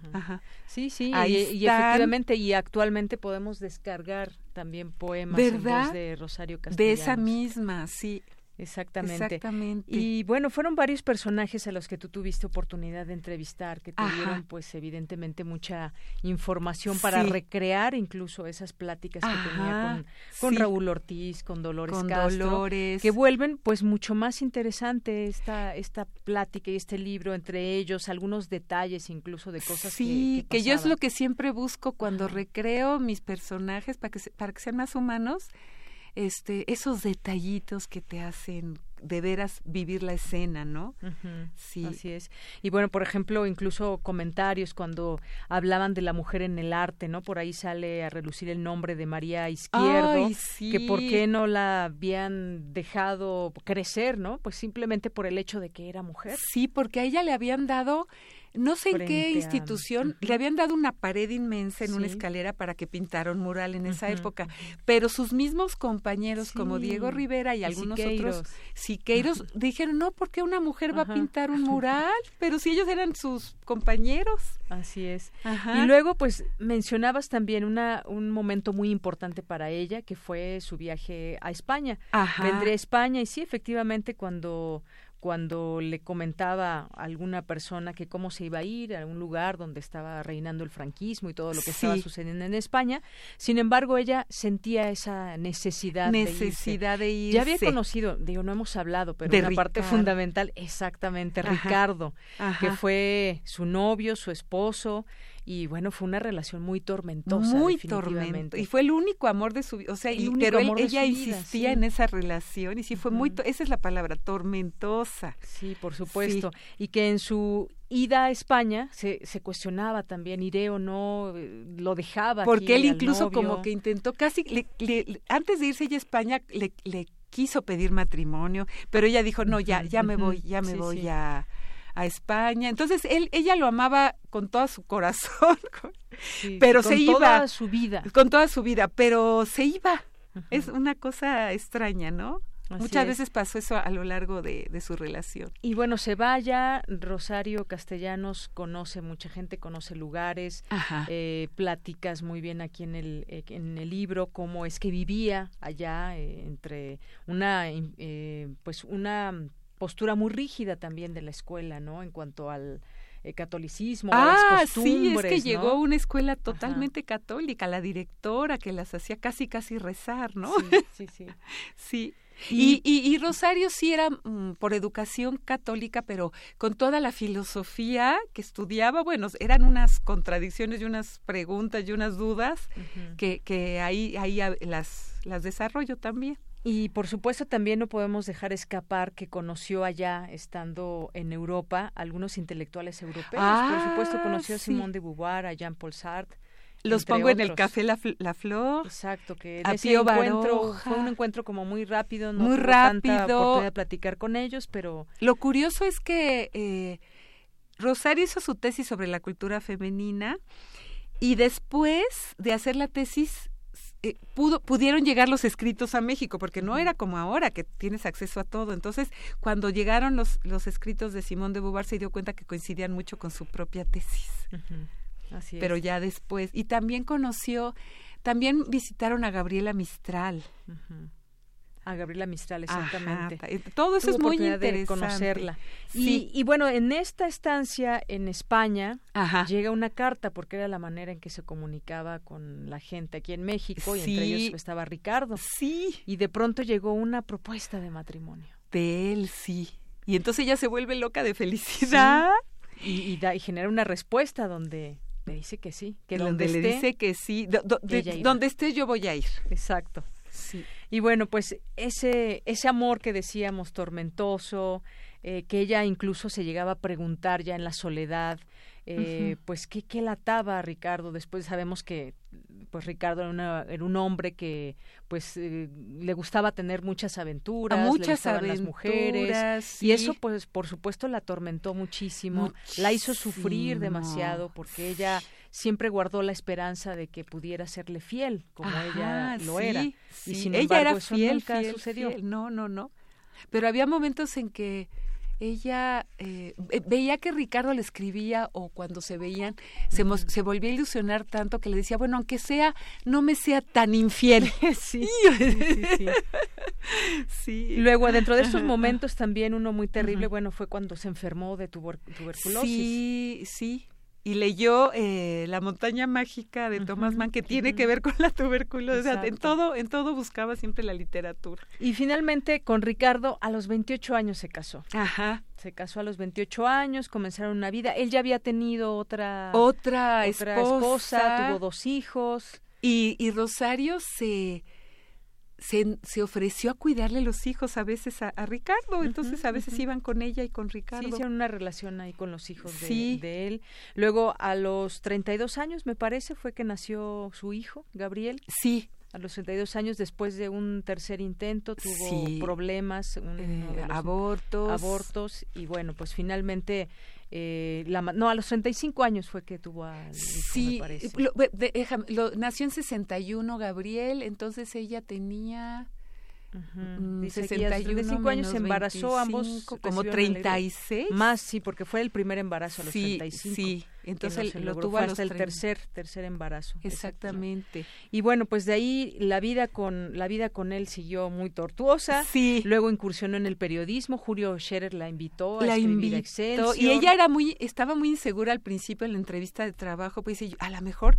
Sí, sí, y, efectivamente, y actualmente podemos descargar también poemas de Rosario Castellano. De esa misma, sí. Exactamente. Exactamente. Y bueno, fueron varios personajes a los que tú tuviste oportunidad de entrevistar, que te dieron pues evidentemente mucha información para recrear incluso esas pláticas que tenía con, Raúl Ortiz, con Dolores con Castro, que vuelven pues mucho más interesante esta, esta plática y este libro, entre ellos algunos detalles incluso de cosas sí, que, que, yo es lo que siempre busco cuando recreo mis personajes para que, para que sean más humanos este, esos detallitos que te hacen de veras vivir la escena, ¿no? Sí. Así es. Y bueno, por ejemplo, incluso comentarios cuando hablaban de la mujer en el arte, ¿no? Por ahí sale a relucir el nombre de María Izquierdo, que por qué no la habían dejado crecer, ¿no? Pues simplemente por el hecho de que era mujer. Sí, porque a ella le habían dado no sé en qué institución, le habían dado una pared inmensa en una escalera para que pintara un mural en esa época, pero sus mismos compañeros como Diego Rivera y, algunos otros Siqueiros dijeron, no, ¿por qué una mujer va a pintar un mural? Pero si ellos eran sus compañeros. Así es. Y luego, pues, mencionabas también una, un momento muy importante para ella, que fue su viaje a España. Vendré a España y sí, efectivamente, cuando cuando le comentaba a alguna persona que cómo se iba a ir a un lugar donde estaba reinando el franquismo y todo lo que estaba sucediendo en España. Sin embargo, ella sentía esa necesidad, necesidad de irse. Ya había conocido, digo, no hemos hablado, pero de una parte fundamental, exactamente, Ricardo, que fue su novio, su esposo, y bueno, fue una relación muy tormentosa. Muy tormentosa. Y fue el único amor de su vida. O sea, y, pero ella insistía en esa relación y sí fue muy, esa es la palabra, tormentosa. Sí, por supuesto. Y que en su ida a España se, se cuestionaba también, iré o no, eh, lo dejaba. Porque él incluso como que intentó casi, antes de irse ella a España, le, le quiso pedir matrimonio, pero ella dijo, no, ya, ya me voy, ya me voy, a España. Entonces él, ella lo amaba con todo su corazón, pero se iba. Con toda su vida. Con toda su vida, pero se iba. Es una cosa extraña, ¿no? Muchas veces pasó eso a lo largo de, su relación. Y bueno, se vaya, Rosario Castellanos conoce mucha gente, conoce lugares, eh, pláticas muy bien aquí en el, eh, en el libro, cómo es que vivía allá eh, entre una, pues una postura muy rígida también de la escuela, ¿no? En cuanto al eh, catolicismo, ah, a las sí, es que llegó una escuela totalmente católica, la directora que las hacía casi casi rezar, ¿no? Sí, sí, sí. sí. Y, y, Rosario sí era mm, por educación católica, pero con toda la filosofía que estudiaba, bueno, eran unas contradicciones y unas preguntas y unas dudas que, que ahí, ahí las, las desarrollo también. Y por supuesto también no podemos dejar escapar que conoció allá, estando en Europa, algunos intelectuales europeos. por supuesto ah, conoció a Simone de Beauvoir, a Jean-Paul Sartre. Los pongo en el café La, la Flor. Exacto, que a ese encuentro fue un encuentro como muy rápido, no muy rápido. tanta oportunidad de platicar con ellos, pero lo curioso es que eh, Rosario hizo su tesis sobre la cultura femenina y después de hacer la tesis eh, pudo, pudieron llegar los escritos a México, porque no era como ahora que tienes acceso a todo. Entonces, cuando llegaron los, los escritos de Simón de Beauvoir, se dio cuenta que coincidían mucho con su propia tesis. Así Pero ya después. Y también conoció, también visitaron a Gabriela Mistral a Gabriela Mistral, exactamente. Todo eso es muy interesante. conocerla. Y, bueno, en esta estancia en España llega una carta porque era la manera en que se comunicaba con la gente aquí en México y entre ellos estaba Ricardo. Sí. Y de pronto llegó una propuesta de matrimonio. De él, sí. Y entonces ella se vuelve loca de felicidad. Y, da, y genera una respuesta donde le dice que sí, que donde, le dice que sí, donde esté yo voy a ir. Exacto. Sí. Y bueno, pues ese, ese amor que decíamos tormentoso, eh, que ella incluso se llegaba a preguntar ya en la soledad, eh, pues ¿qué, qué lataba a Ricardo. Después sabemos que pues Ricardo era, era un hombre que pues eh, le gustaba tener muchas aventuras, muchas le las mujeres y eso pues por supuesto la atormentó muchísimo, la hizo sufrir demasiado porque ella siempre guardó la esperanza de que pudiera serle fiel como ella lo era. Y sin ella era fiel, nunca sucedió. No, no, no. Pero había momentos en que ella eh, veía que Ricardo le escribía o cuando se veían se, se volvía a ilusionar tanto que le decía, bueno, aunque sea, no me sea tan infiel. sí, sí, sí, sí. Luego, dentro de esos momentos también uno muy terrible, bueno, fue cuando se enfermó de tuberculosis. Sí, sí y leyó eh, La montaña mágica de Thomas Mann que tiene que ver con la tuberculosis. en todo, en todo buscaba siempre la literatura. Y finalmente con Ricardo a los 28 años se casó. Ajá. Se casó a los 28 años, comenzaron una vida. Él ya había tenido otra otra, esposa, tuvo dos hijos. Y, y Rosario se se, se, ofreció a cuidarle los hijos a veces a, Ricardo, entonces a veces iban con ella y con Ricardo. Sí, hicieron una relación ahí con los hijos de, de, él. Luego, a los 32 años, me parece, fue que nació su hijo, Gabriel. Sí, A los 32 años, después de un tercer intento, tuvo problemas, eh, abortos. Abortos, y bueno, pues finalmente eh, la, no, a los 35 años fue que tuvo a Sí, lo, nació en 61 Gabriel, entonces ella tenía... Uh 65 años se embarazó ambos como 36 más sí porque fue el primer embarazo a los sí, 35 sí entonces lo tuvo hasta el tercer tercer embarazo. Exactamente. y bueno pues de ahí la vida con la vida con él siguió muy tortuosa. Sí. Luego incursionó en el periodismo. Julio Scherer la invitó a la escribir invitó. Y ella era muy estaba muy insegura al principio en la entrevista de trabajo pues dice a lo mejor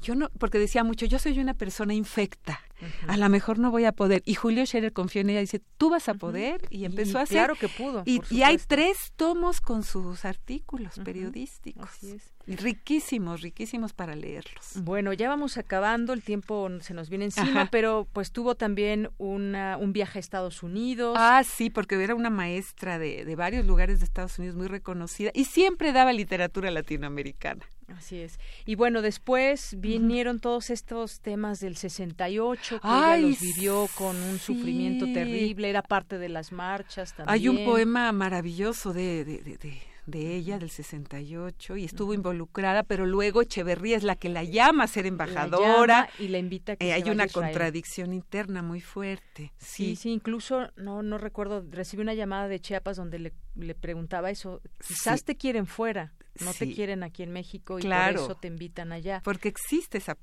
yo no porque decía mucho yo soy una persona infecta a lo mejor no voy a poder y Julio Scherer confió en ella y dice tú vas a poder y empezó a hacer claro que pudo y, y hay tres tomos con sus artículos periodísticos Así es. Riquísimos, riquísimos para leerlos. Bueno, ya vamos acabando, el tiempo se nos viene encima, pero pues tuvo también una, un viaje a Estados Unidos. Ah, sí, porque era una maestra de, de varios lugares de Estados Unidos muy reconocida y siempre daba literatura latinoamericana. Así es. Y bueno, después vinieron todos estos temas del 68, que Ay, ella los vivió con un sufrimiento terrible, era parte de las marchas también. Hay un poema maravilloso de, de, de, de ella del 68 y estuvo involucrada, pero luego Echeverría es la que la llama a ser embajadora y la invita a que eh, se hay vaya una Israel. contradicción interna muy fuerte. Sí, sí, incluso no no recuerdo, recibí una llamada de Chiapas donde le, le preguntaba eso, quizás Sí. te quieren fuera, no te quieren aquí en México y Claro. por eso te invitan allá. Porque existe esa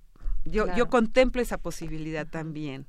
yo Claro. yo contemplo esa posibilidad también.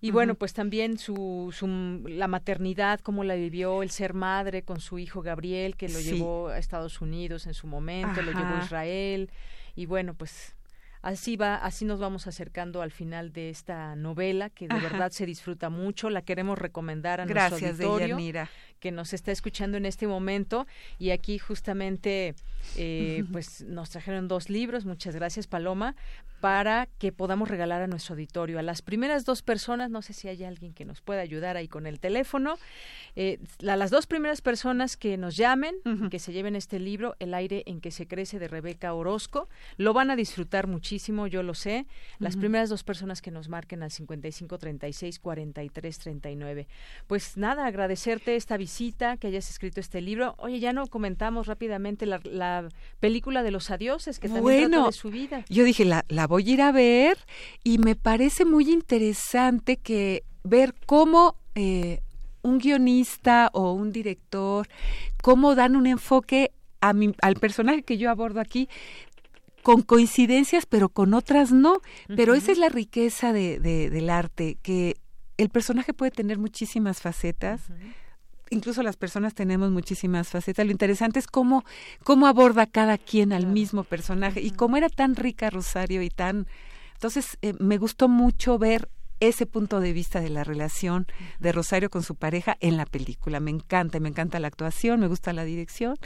Y bueno, pues también su, su la maternidad, cómo la vivió, el ser madre con su hijo Gabriel, que lo Sí. llevó a Estados Unidos en su momento, lo llevó a. Israel. Y bueno, pues así va, así nos vamos acercando al final de esta novela, que de Ajá. verdad se disfruta mucho. La queremos recomendar a Gracias, nuestro auditorio Deyanira. Que nos está escuchando en este momento. Y aquí justamente, eh, pues nos trajeron dos libros. Muchas gracias, Paloma para que podamos regalar a nuestro auditorio. A las primeras dos personas, no sé si hay alguien que nos pueda ayudar ahí con el teléfono, eh, a las dos primeras personas que nos llamen, que se lleven este libro, El aire en que se crece, de Rebeca Orozco, lo van a disfrutar muchísimo, yo lo sé. Las primeras dos personas que nos marquen al 55 36 43 39. Pues nada, agradecerte esta visita, que hayas escrito este libro. Oye, ya no comentamos rápidamente la, la película de los adioses, que también trata Bueno, de su vida. yo dije, la, la voy a ir a ver y me parece muy interesante que ver cómo eh, un guionista o un director, cómo dan un enfoque a mi- al personaje que yo abordo aquí con coincidencias, pero con otras no. Pero esa es la riqueza de, de- del arte, que el personaje puede tener muchísimas facetas. Incluso las personas tenemos muchísimas facetas. Lo interesante es cómo, cómo aborda cada quien al mismo personaje. Y cómo era tan rica Rosario y tan... Entonces, eh, me gustó mucho ver ese punto de vista de la relación de Rosario con su pareja en la película. Me encanta, me encanta la actuación, me gusta la dirección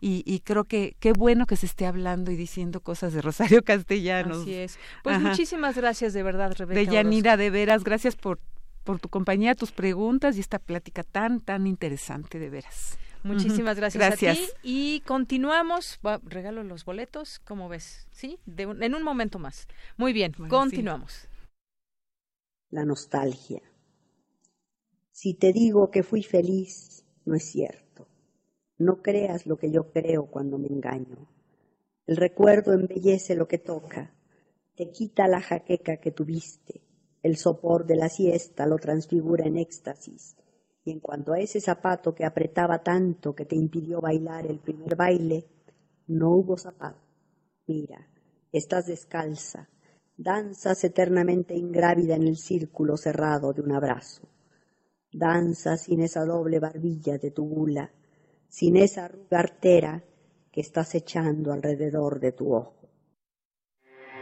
y, y creo que qué bueno que se esté hablando y diciendo cosas de Rosario Castellanos. Así es. Pues Ajá. muchísimas gracias de verdad, Rebeca. De. Yanira, de veras, gracias por, por tu compañía, tus preguntas y esta plática tan, tan interesante, de veras. Muchísimas gracias, Gracias. a ti y continuamos. Va, regalo los boletos, ¿cómo ves? Sí, de un- en un momento más. Muy bien, Bueno, continuamos. la nostalgia. Si te digo que fui feliz, no es cierto. No creas lo que yo creo cuando me engaño. El recuerdo embellece lo que toca, te quita la jaqueca que tuviste, el sopor de la siesta lo transfigura en éxtasis. Y en cuanto a ese zapato que apretaba tanto que te impidió bailar el primer baile, no hubo zapato. Mira, estás descalza, danzas eternamente ingrávida en el círculo cerrado de un abrazo. Danzas sin esa doble barbilla de tu gula, sin esa arruga artera que estás echando alrededor de tu ojo.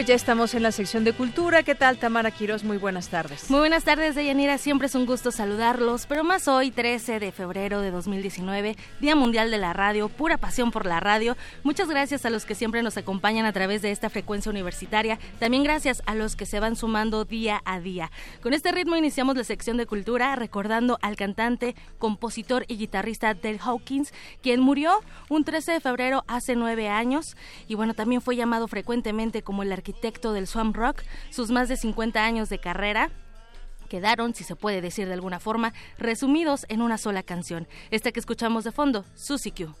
Pues ya estamos en la sección de cultura. ¿Qué tal, Tamara Quiroz? Muy buenas tardes. Muy buenas tardes, Deyanira. Siempre es un gusto saludarlos, pero más hoy, 13 de febrero de 2019, Día Mundial de la Radio, pura pasión por la radio. Muchas gracias a los que siempre nos acompañan a través de esta frecuencia universitaria. También gracias a los que se van sumando día a día. Con este ritmo iniciamos la sección de cultura recordando al cantante, compositor y guitarrista Dale Hawkins, quien murió un 13 de febrero hace nueve años y bueno, también fue llamado frecuentemente como el arquitecto del swamp rock, sus más de 50 años de carrera quedaron, si se puede decir de alguna forma, resumidos en una sola canción. Esta que escuchamos de fondo, Susie Q.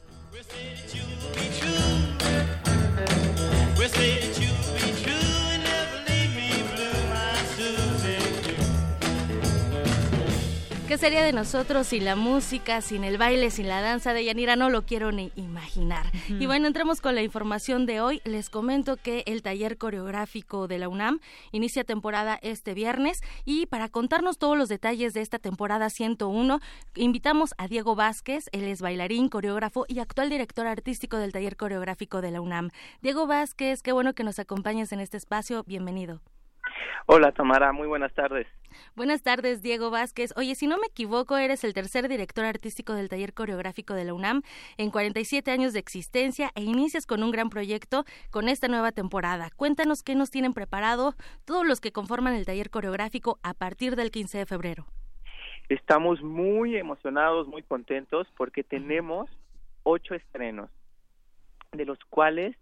¿Qué sería de nosotros sin la música, sin el baile, sin la danza de Yanira? No lo quiero ni imaginar. Y bueno, entramos con la información de hoy. Les comento que el taller coreográfico de la UNAM inicia temporada este viernes y para contarnos todos los detalles de esta temporada 101, invitamos a Diego Vázquez, él es bailarín, coreógrafo y actual director artístico del taller coreográfico de la UNAM. Diego Vázquez, qué bueno que nos acompañes en este espacio. Bienvenido. Hola Tamara, muy buenas tardes. Buenas tardes, Diego Vázquez. Oye, si no me equivoco, eres el tercer director artístico del taller coreográfico de la UNAM en 47 años de existencia e inicias con un gran proyecto con esta nueva temporada. Cuéntanos qué nos tienen preparado todos los que conforman el taller coreográfico a partir del 15 de febrero. Estamos muy emocionados, muy contentos porque tenemos ocho estrenos, de los cuales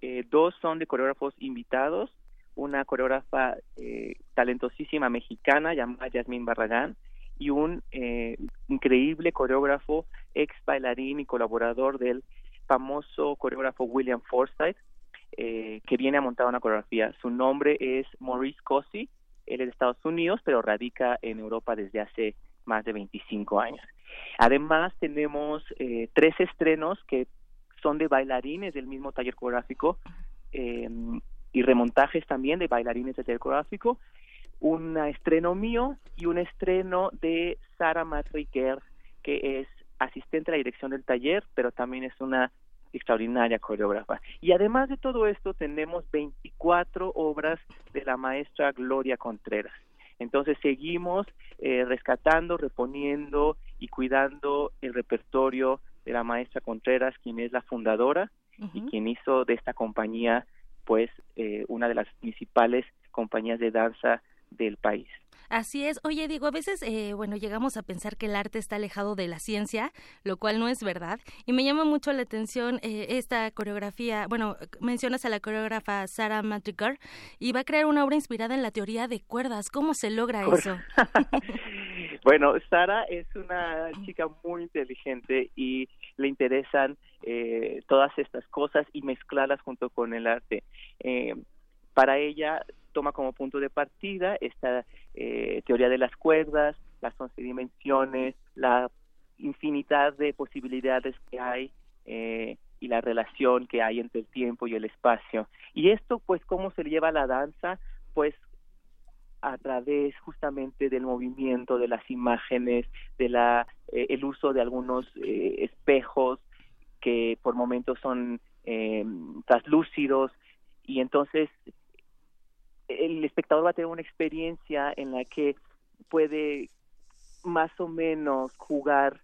eh, dos son de coreógrafos invitados una coreógrafa eh, talentosísima mexicana llamada Yasmín Barragán y un eh, increíble coreógrafo, ex bailarín y colaborador del famoso coreógrafo William Forsythe, eh, que viene a montar una coreografía. Su nombre es Maurice Cossey, él es de Estados Unidos, pero radica en Europa desde hace más de 25 años. Además, tenemos tres estrenos que son de bailarines del mismo taller coreográfico y remontajes también de bailarines de coreográfico, un estreno mío y un estreno de Sara Matriker, que es asistente a la dirección del taller, pero también es una extraordinaria coreógrafa. Y además de todo esto, tenemos 24 obras de la maestra Gloria Contreras. Entonces seguimos eh, rescatando, reponiendo y cuidando el repertorio de la maestra Contreras, quien es la fundadora y quien hizo de esta compañía pues eh, una de las principales compañías de danza del país. Así es. Oye, digo, a veces, eh, bueno, llegamos a pensar que el arte está alejado de la ciencia, lo cual no es verdad. Y me llama mucho la atención eh, esta coreografía. Bueno, mencionas a la coreógrafa Sarah Matricar y va a crear una obra inspirada en la teoría de cuerdas. ¿Cómo se logra eso? bueno, Sara es una chica muy inteligente y le interesan eh, todas estas cosas y mezclarlas junto con el arte. Eh, para ella toma como punto de partida esta eh, teoría de las cuerdas, las once dimensiones, la infinidad de posibilidades que hay y la relación que hay entre el tiempo y el espacio. Y esto, pues, ¿cómo se lleva a la danza? Pues a través justamente del movimiento, de las imágenes, de la el uso de algunos espejos, que por momentos son eh, translúcidos y entonces el espectador va a tener una experiencia en la que puede más o menos jugar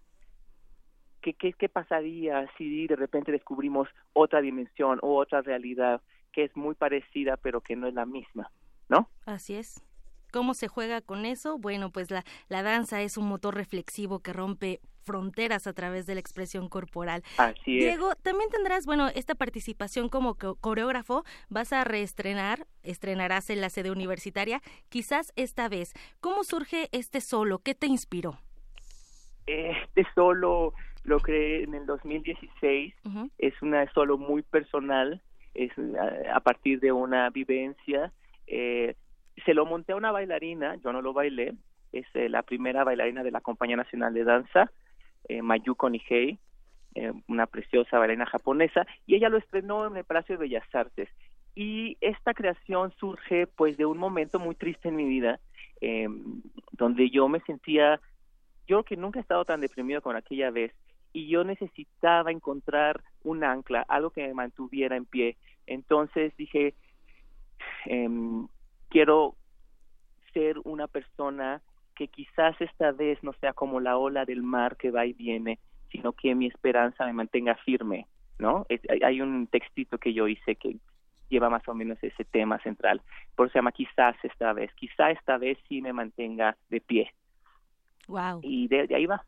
qué, qué, qué pasaría si de repente descubrimos otra dimensión o otra realidad que es muy parecida pero que no es la misma, ¿no? Así es. ¿Cómo se juega con eso? Bueno, pues la, la danza es un motor reflexivo que rompe fronteras a través de la expresión corporal. Así es. Diego, también tendrás, bueno, esta participación como coreógrafo, vas a reestrenar, estrenarás en la sede universitaria, quizás esta vez. ¿Cómo surge este solo? ¿Qué te inspiró? Este solo lo creé en el 2016, es una solo muy personal, es a, partir de una vivencia. Eh, se lo monté a una bailarina, yo no lo bailé, es eh, la primera bailarina de la Compañía Nacional de Danza, eh, Mayuko Nihei, eh, una preciosa bailarina japonesa, y ella lo estrenó en el Palacio de Bellas Artes. Y esta creación surge pues de un momento muy triste en mi vida, eh, donde yo me sentía, yo que nunca he estado tan deprimido como aquella vez, y yo necesitaba encontrar un ancla, algo que me mantuviera en pie. Entonces dije, em, quiero ser una persona que quizás esta vez no sea como la ola del mar que va y viene, sino que mi esperanza me mantenga firme, ¿no? hay un textito que yo hice que lleva más o menos ese tema central. Por eso se llama quizás esta vez. Quizá esta vez sí me mantenga de pie. Wow. Y de, ahí va.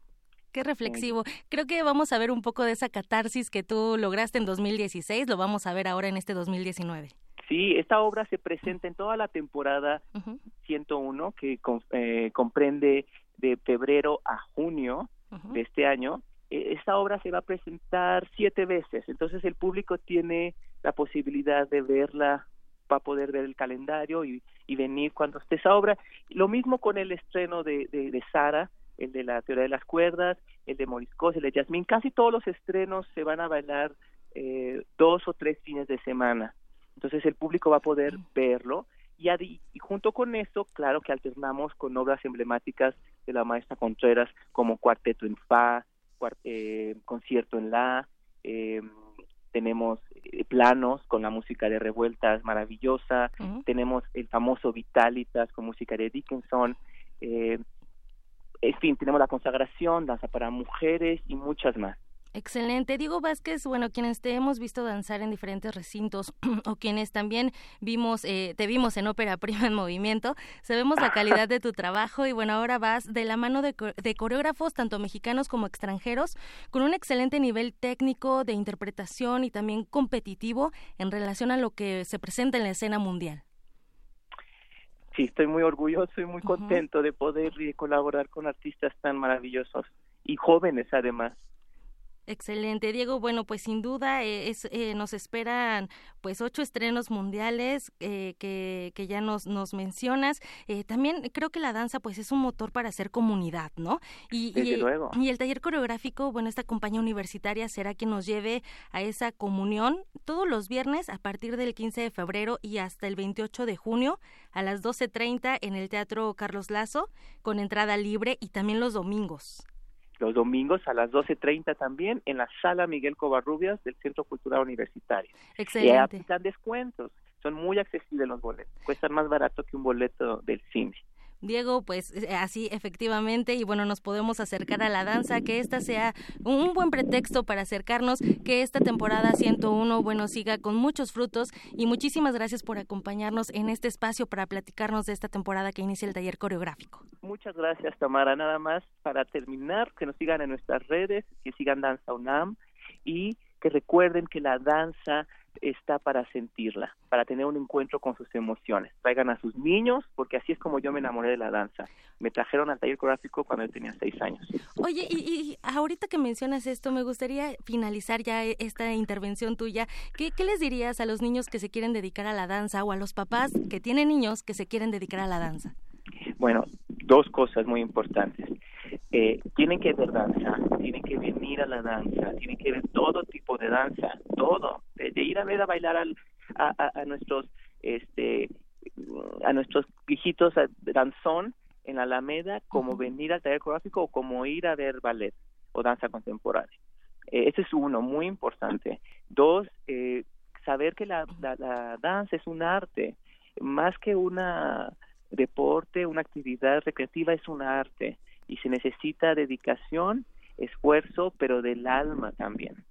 Qué reflexivo. Creo que vamos a ver un poco de esa catarsis que tú lograste en 2016, lo vamos a ver ahora en este 2019. Sí, esta obra se presenta en toda la temporada 101, que eh, comprende de febrero a junio de este año. E, esta obra se va a presentar siete veces, entonces el público tiene la posibilidad de verla va a poder ver el calendario y, venir cuando esté esa obra. Lo mismo con el estreno de, de, Sara, el de la teoría de las cuerdas, el de Moriscos, el de Jasmine. Casi todos los estrenos se van a bailar eh, dos o tres fines de semana. Entonces el público va a poder verlo. Y, y junto con eso, claro que alternamos con obras emblemáticas de la maestra Contreras como Cuarteto en Fa, eh, Concierto en La, eh, tenemos eh, planos con la música de Revueltas maravillosa, tenemos el famoso Vitalitas con música de Dickinson, eh, en fin, tenemos la consagración, danza para mujeres y muchas más. Excelente. Diego Vázquez, bueno, quienes te hemos visto danzar en diferentes recintos o quienes también vimos, eh, te vimos en Ópera Prima en movimiento, sabemos la calidad de tu trabajo y bueno, ahora vas de la mano de, de coreógrafos, tanto mexicanos como extranjeros, con un excelente nivel técnico de interpretación y también competitivo en relación a lo que se presenta en la escena mundial. Sí, estoy muy orgulloso y muy contento de poder colaborar con artistas tan maravillosos y jóvenes además. Excelente, Diego. Bueno, pues sin duda eh, es, eh, nos esperan pues ocho estrenos mundiales eh, que, que, ya nos, nos mencionas. también creo que la danza pues es un motor para hacer comunidad, ¿no? Y, y, luego. y el taller coreográfico, bueno, esta compañía universitaria será quien nos lleve a esa comunión todos los viernes a partir del 15 de febrero y hasta el 28 de junio a las 12.30 en el Teatro Carlos Lazo con entrada libre y también los domingos los domingos a las 12.30 también en la sala Miguel Covarrubias del Centro Cultural Universitario. Excelente. Y aplican descuentos, son muy accesibles los boletos, cuestan más barato que un boleto del cine. Diego, pues eh, así efectivamente, y bueno, nos podemos acercar a la danza, que esta sea un buen pretexto para acercarnos, que esta temporada 101, bueno, siga con muchos frutos y muchísimas gracias por acompañarnos en este espacio para platicarnos de esta temporada que inicia el taller coreográfico. Muchas gracias, Tamara. Nada más para terminar, que nos sigan en nuestras redes, que sigan Danza UNAM y que recuerden que la danza está para sentirla, para tener un encuentro con sus emociones. Traigan a sus niños, porque así es como yo me enamoré de la danza. Me trajeron al taller coreográfico cuando yo tenía seis años. Oye, y, ahorita que mencionas esto, me gustaría finalizar ya esta intervención tuya. ¿Qué, ¿Qué les dirías a los niños que se quieren dedicar a la danza o a los papás que tienen niños que se quieren dedicar a la danza? Bueno, dos cosas muy importantes. Eh, tienen que ver danza, tienen que venir a la danza, tienen que ver todo tipo de danza, todo, de, ir a ver a bailar al, a, a, nuestros este a nuestros viejitos danzón en la Alameda, como venir al taller coreográfico o como ir a ver ballet o danza contemporánea. Eh, ese es uno, muy importante. Dos, eh, saber que la, la danza es un arte, más que una deporte, una actividad recreativa, es un arte y se necesita dedicación, esfuerzo, pero del alma también.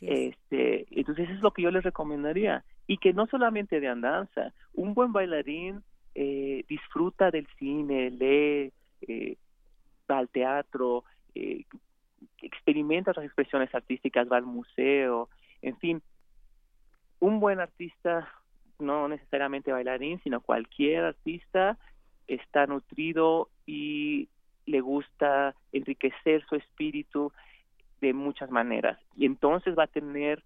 Este, entonces eso es lo que yo les recomendaría. Y que no solamente de andanza, un buen bailarín eh, disfruta del cine, lee, eh, va al teatro, eh, experimenta otras expresiones artísticas, va al museo, en fin, un buen artista, no necesariamente bailarín, sino cualquier artista está nutrido y le gusta enriquecer su espíritu de muchas maneras y entonces va a tener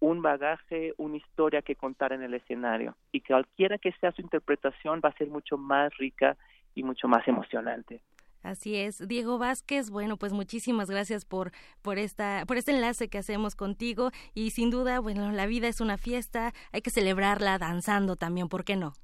un bagaje, una historia que contar en el escenario y cualquiera que sea su interpretación va a ser mucho más rica y mucho más emocionante. Así es, Diego Vázquez. Bueno, pues muchísimas gracias por por esta por este enlace que hacemos contigo y sin duda, bueno, la vida es una fiesta, hay que celebrarla danzando también, ¿por qué no?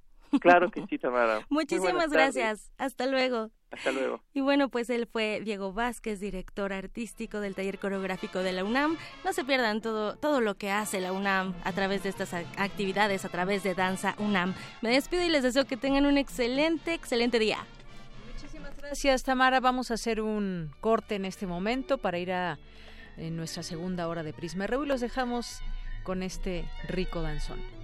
Claro que sí, Tamara. Muchísimas gracias. Hasta luego. Hasta luego. Y bueno, pues él fue Diego Vázquez, director artístico del taller coreográfico de la UNAM. No se pierdan todo, todo lo que hace la UNAM a través de estas actividades, a través de Danza UNAM. Me despido y les deseo que tengan un excelente, excelente día. Muchísimas gracias, Tamara. Vamos a hacer un corte en este momento para ir a nuestra segunda hora de Prisma RU y los dejamos con este rico danzón.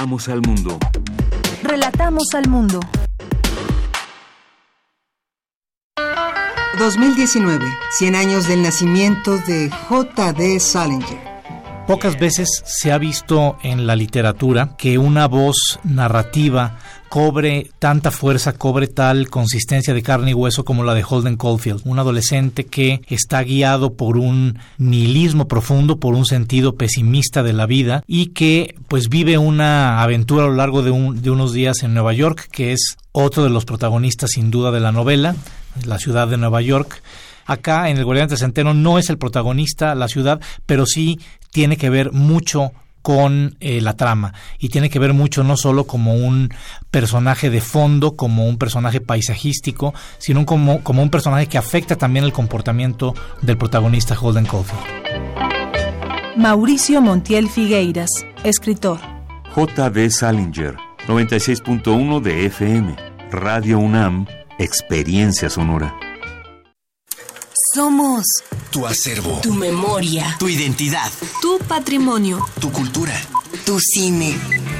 Relatamos al mundo. Relatamos al mundo. 2019, 100 años del nacimiento de J.D. Salinger. Pocas veces se ha visto en la literatura que una voz narrativa cobre tanta fuerza, cobre tal consistencia de carne y hueso como la de Holden Caulfield, un adolescente que está guiado por un nihilismo profundo, por un sentido pesimista de la vida y que pues vive una aventura a lo largo de, de unos días en Nueva York, que es otro de los protagonistas sin duda de la novela, la ciudad de Nueva York. Acá en El Guardián Centeno no es el protagonista la ciudad, pero sí tiene que ver mucho con eh, la trama y tiene que ver mucho no solo como un personaje de fondo, como un personaje paisajístico, sino como, como un personaje que afecta también el comportamiento del protagonista Holden Caulfield. Mauricio Montiel Figueiras, escritor. J.D. Salinger, 96.1 de FM, Radio UNAM, Experiencia Sonora. Somos tu acervo, tu memoria, tu identidad, tu patrimonio, tu cultura, tu cine.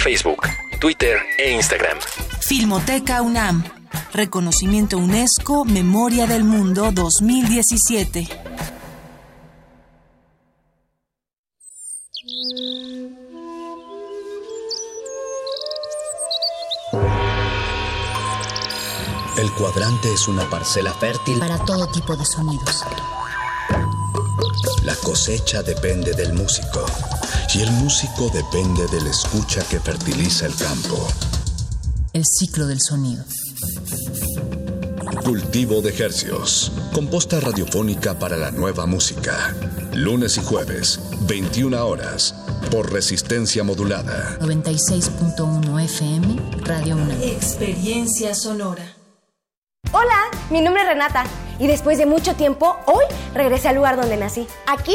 Facebook, Twitter e Instagram. Filmoteca UNAM. Reconocimiento UNESCO Memoria del Mundo 2017. El cuadrante es una parcela fértil para todo tipo de sonidos. La cosecha depende del músico y el músico depende de la escucha que fertiliza el campo el ciclo del sonido. Cultivo de Hercios. Composta radiofónica para la nueva música. Lunes y jueves, 21 horas. Por resistencia modulada. 96.1 FM, Radio 1. Experiencia sonora. Hola, mi nombre es Renata. Y después de mucho tiempo, hoy regresé al lugar donde nací. Aquí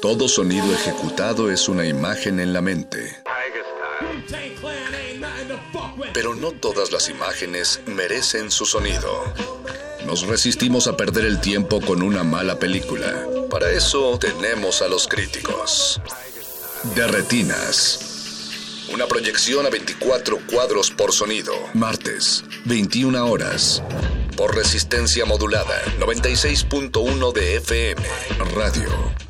Todo sonido ejecutado es una imagen en la mente. Pero no todas las imágenes merecen su sonido. Nos resistimos a perder el tiempo con una mala película. Para eso tenemos a los críticos. De Retinas. Una proyección a 24 cuadros por sonido. Martes, 21 horas. Por resistencia modulada, 96.1 de FM. Radio.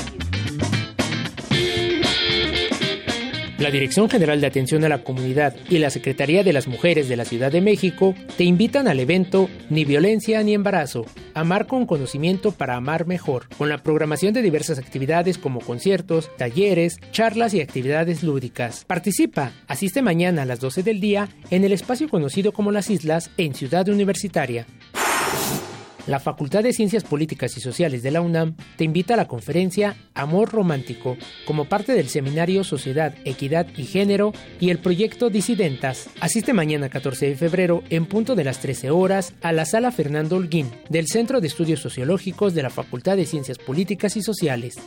La Dirección General de Atención a la Comunidad y la Secretaría de las Mujeres de la Ciudad de México te invitan al evento Ni violencia ni embarazo, amar con conocimiento para amar mejor, con la programación de diversas actividades como conciertos, talleres, charlas y actividades lúdicas. Participa, asiste mañana a las 12 del día en el espacio conocido como Las Islas en Ciudad Universitaria. La Facultad de Ciencias Políticas y Sociales de la UNAM te invita a la conferencia Amor Romántico como parte del seminario Sociedad, Equidad y Género y el proyecto Disidentas. Asiste mañana 14 de febrero en punto de las 13 horas a la sala Fernando Holguín del Centro de Estudios Sociológicos de la Facultad de Ciencias Políticas y Sociales.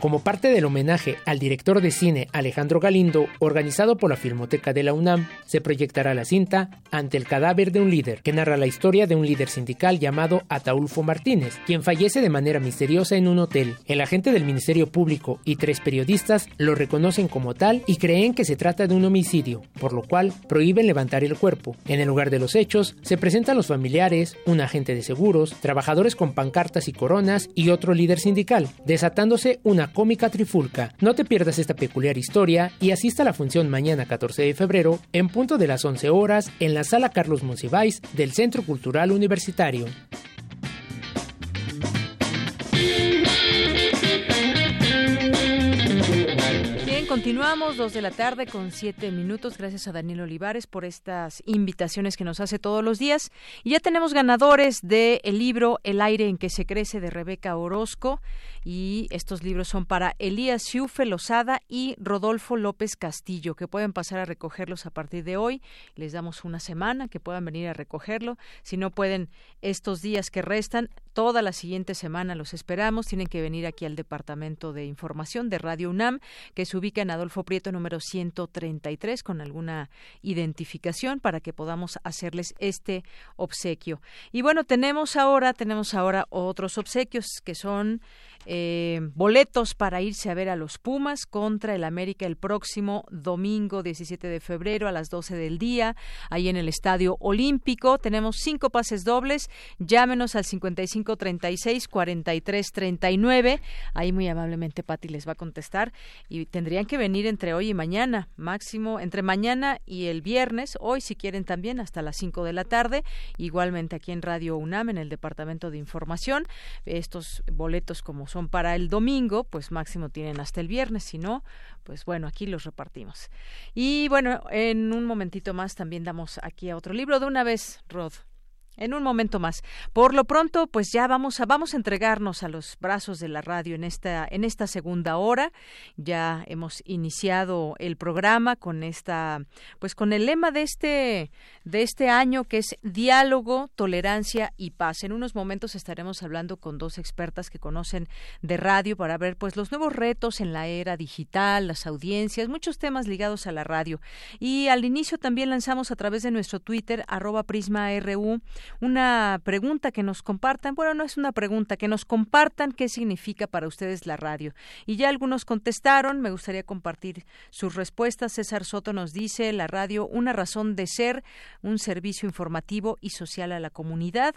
Como parte del homenaje al director de cine Alejandro Galindo, organizado por la Filmoteca de la UNAM, se proyectará la cinta Ante el cadáver de un líder, que narra la historia de un líder sindical llamado Ataulfo Martínez, quien fallece de manera misteriosa en un hotel. El agente del Ministerio Público y tres periodistas lo reconocen como tal y creen que se trata de un homicidio, por lo cual prohíben levantar el cuerpo. En el lugar de los hechos se presentan los familiares, un agente de seguros, trabajadores con pancartas y coronas y otro líder sindical, desatándose una cómica trifulca. No te pierdas esta peculiar historia y asista a la función mañana 14 de febrero en punto de las 11 horas en la sala Carlos Monsiváis del Centro Cultural Universitario. Bien, continuamos, dos de la tarde con siete minutos. Gracias a Daniel Olivares por estas invitaciones que nos hace todos los días. Y ya tenemos ganadores del libro El aire en que se crece de Rebeca Orozco. Y estos libros son para Elías Schufe Lozada y Rodolfo López Castillo, que pueden pasar a recogerlos a partir de hoy. Les damos una semana que puedan venir a recogerlo. Si no pueden estos días que restan, toda la siguiente semana los esperamos. Tienen que venir aquí al Departamento de Información de Radio UNAM, que se ubica en Adolfo Prieto número 133, con alguna identificación para que podamos hacerles este obsequio. Y bueno, tenemos ahora, tenemos ahora otros obsequios que son eh, boletos para irse a ver a los Pumas contra el América el próximo domingo 17 de febrero a las 12 del día, ahí en el Estadio Olímpico. Tenemos cinco pases dobles. Llámenos al 5536 4339. Ahí muy amablemente Patti les va a contestar y tendrían que venir entre hoy y mañana, máximo entre mañana y el viernes, hoy si quieren también hasta las 5 de la tarde, igualmente aquí en Radio UNAM en el Departamento de Información. Estos boletos como son para el domingo, pues máximo tienen hasta el viernes, si no, pues bueno, aquí los repartimos. Y bueno, en un momentito más también damos aquí a otro libro de una vez, Rod en un momento más. Por lo pronto, pues ya vamos a vamos a entregarnos a los brazos de la radio en esta en esta segunda hora. Ya hemos iniciado el programa con esta pues con el lema de este de este año que es diálogo, tolerancia y paz. En unos momentos estaremos hablando con dos expertas que conocen de radio para ver pues los nuevos retos en la era digital, las audiencias, muchos temas ligados a la radio. Y al inicio también lanzamos a través de nuestro Twitter arroba prisma.ru una pregunta que nos compartan. Bueno, no es una pregunta, que nos compartan qué significa para ustedes la radio. Y ya algunos contestaron, me gustaría compartir sus respuestas. César Soto nos dice, la radio, una razón de ser, un servicio informativo y social a la comunidad.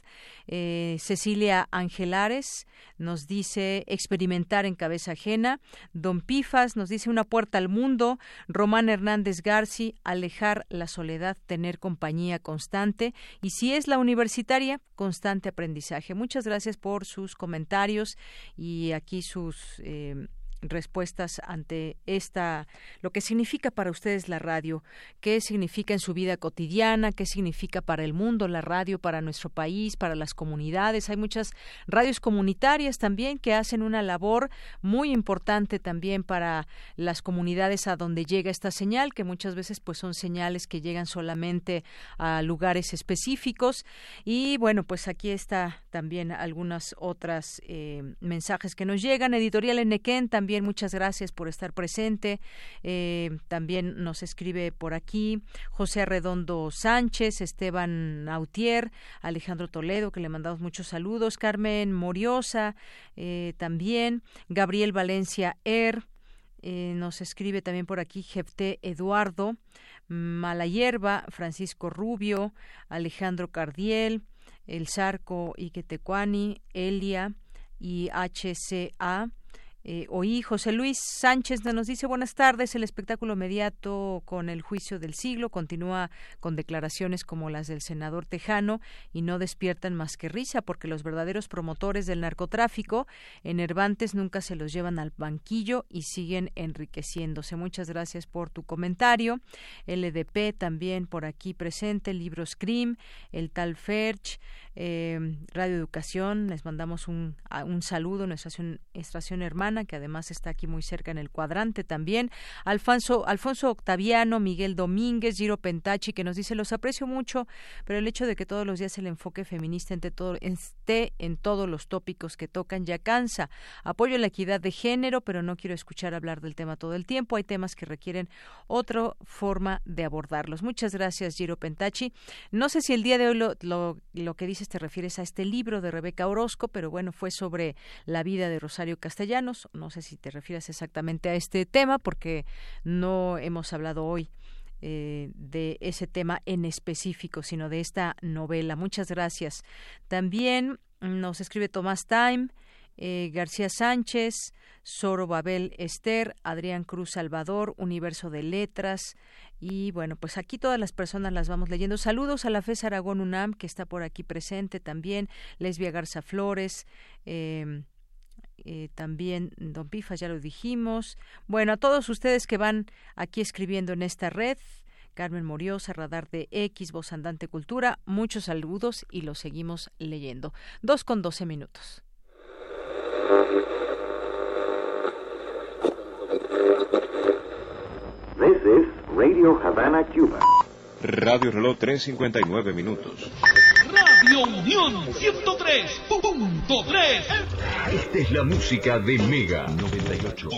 Eh, Cecilia Angelares nos dice, experimentar en cabeza ajena. Don Pifas nos dice, una puerta al mundo. Román Hernández Garci, alejar la soledad, tener compañía constante. Y si es la universitaria, constante aprendizaje. Muchas gracias por sus comentarios y aquí sus eh, respuestas ante esta lo que significa para ustedes la radio, qué significa en su vida cotidiana, qué significa para el mundo la radio, para nuestro país, para las comunidades. Hay muchas radios comunitarias también que hacen una labor muy importante también para las comunidades a donde llega esta señal, que muchas veces pues son señales que llegan solamente a lugares específicos y bueno, pues aquí está también algunas otras eh, mensajes que nos llegan. Editorial Enequén también muchas gracias por estar presente. Eh, también nos escribe por aquí José Redondo Sánchez, Esteban Autier, Alejandro Toledo, que le mandamos muchos saludos, Carmen Moriosa, eh, también Gabriel Valencia Er. Eh, nos escribe también por aquí Jefté Eduardo, Malayerba, Francisco Rubio, Alejandro Cardiel, El Zarco Iquetecuani, Elia y HCA. Eh, oí José Luis Sánchez nos dice buenas tardes. El espectáculo mediato con el juicio del siglo continúa con declaraciones como las del senador Tejano y no despiertan más que risa porque los verdaderos promotores del narcotráfico enervantes nunca se los llevan al banquillo y siguen enriqueciéndose. Muchas gracias por tu comentario. LDP también por aquí presente. Libros Scream, el tal Ferch, eh, Radio Educación. Les mandamos un, un saludo, nuestra estación, estación que además está aquí muy cerca en el cuadrante también. Alfonso, Alfonso Octaviano, Miguel Domínguez, Giro Pentachi, que nos dice, los aprecio mucho, pero el hecho de que todos los días el enfoque feminista todo, esté en todos los tópicos que tocan ya cansa. Apoyo la equidad de género, pero no quiero escuchar hablar del tema todo el tiempo. Hay temas que requieren otra forma de abordarlos. Muchas gracias, Giro Pentachi. No sé si el día de hoy lo, lo, lo que dices te refieres a este libro de Rebeca Orozco, pero bueno, fue sobre la vida de Rosario Castellanos no sé si te refieres exactamente a este tema, porque no hemos hablado hoy eh, de ese tema en específico, sino de esta novela. Muchas gracias. También nos escribe Tomás Time. Eh, García Sánchez, Soro Babel Esther, Adrián Cruz Salvador, Universo de Letras. Y bueno, pues aquí todas las personas las vamos leyendo. Saludos a la FES Aragón UNAM, que está por aquí presente también. Lesbia Garza Flores. Eh, eh, también Don Pifas, ya lo dijimos. Bueno, a todos ustedes que van aquí escribiendo en esta red, Carmen Moriosa, Radar de X, Voz Andante Cultura, muchos saludos y los seguimos leyendo. Dos con doce minutos. This is Radio Havana, Cuba. Radio Reloj 359 minutos. Radio Unión 103.3. Esta es la música de Mega 98.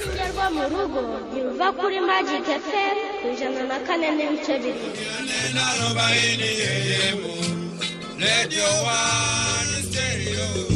Ikinyarwa mu rugo yuva kuri Magic FM ku ijana na kane n'ibice bibiri Radio One Stereo.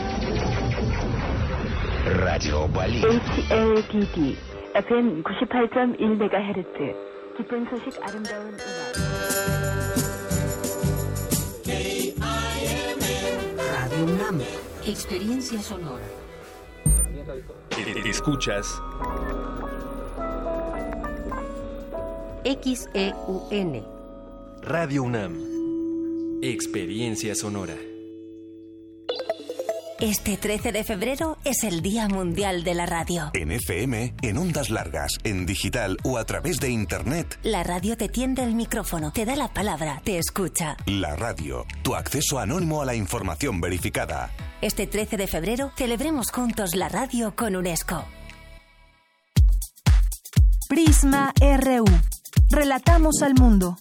2. Radio Bali. HLDD FM 98.1MHz 기쁜 소식 아름다운 음악 Radio UNAM, experiencia sonora. Escuchas XEUN. Radio UNAM, experiencia sonora. Este 13 de febrero es el Día Mundial de la Radio. En FM, en ondas largas, en digital o a través de Internet. La radio te tiende el micrófono, te da la palabra, te escucha. La radio, tu acceso anónimo a la información verificada. Este 13 de febrero celebremos juntos la radio con UNESCO. Prisma RU. Relatamos al mundo.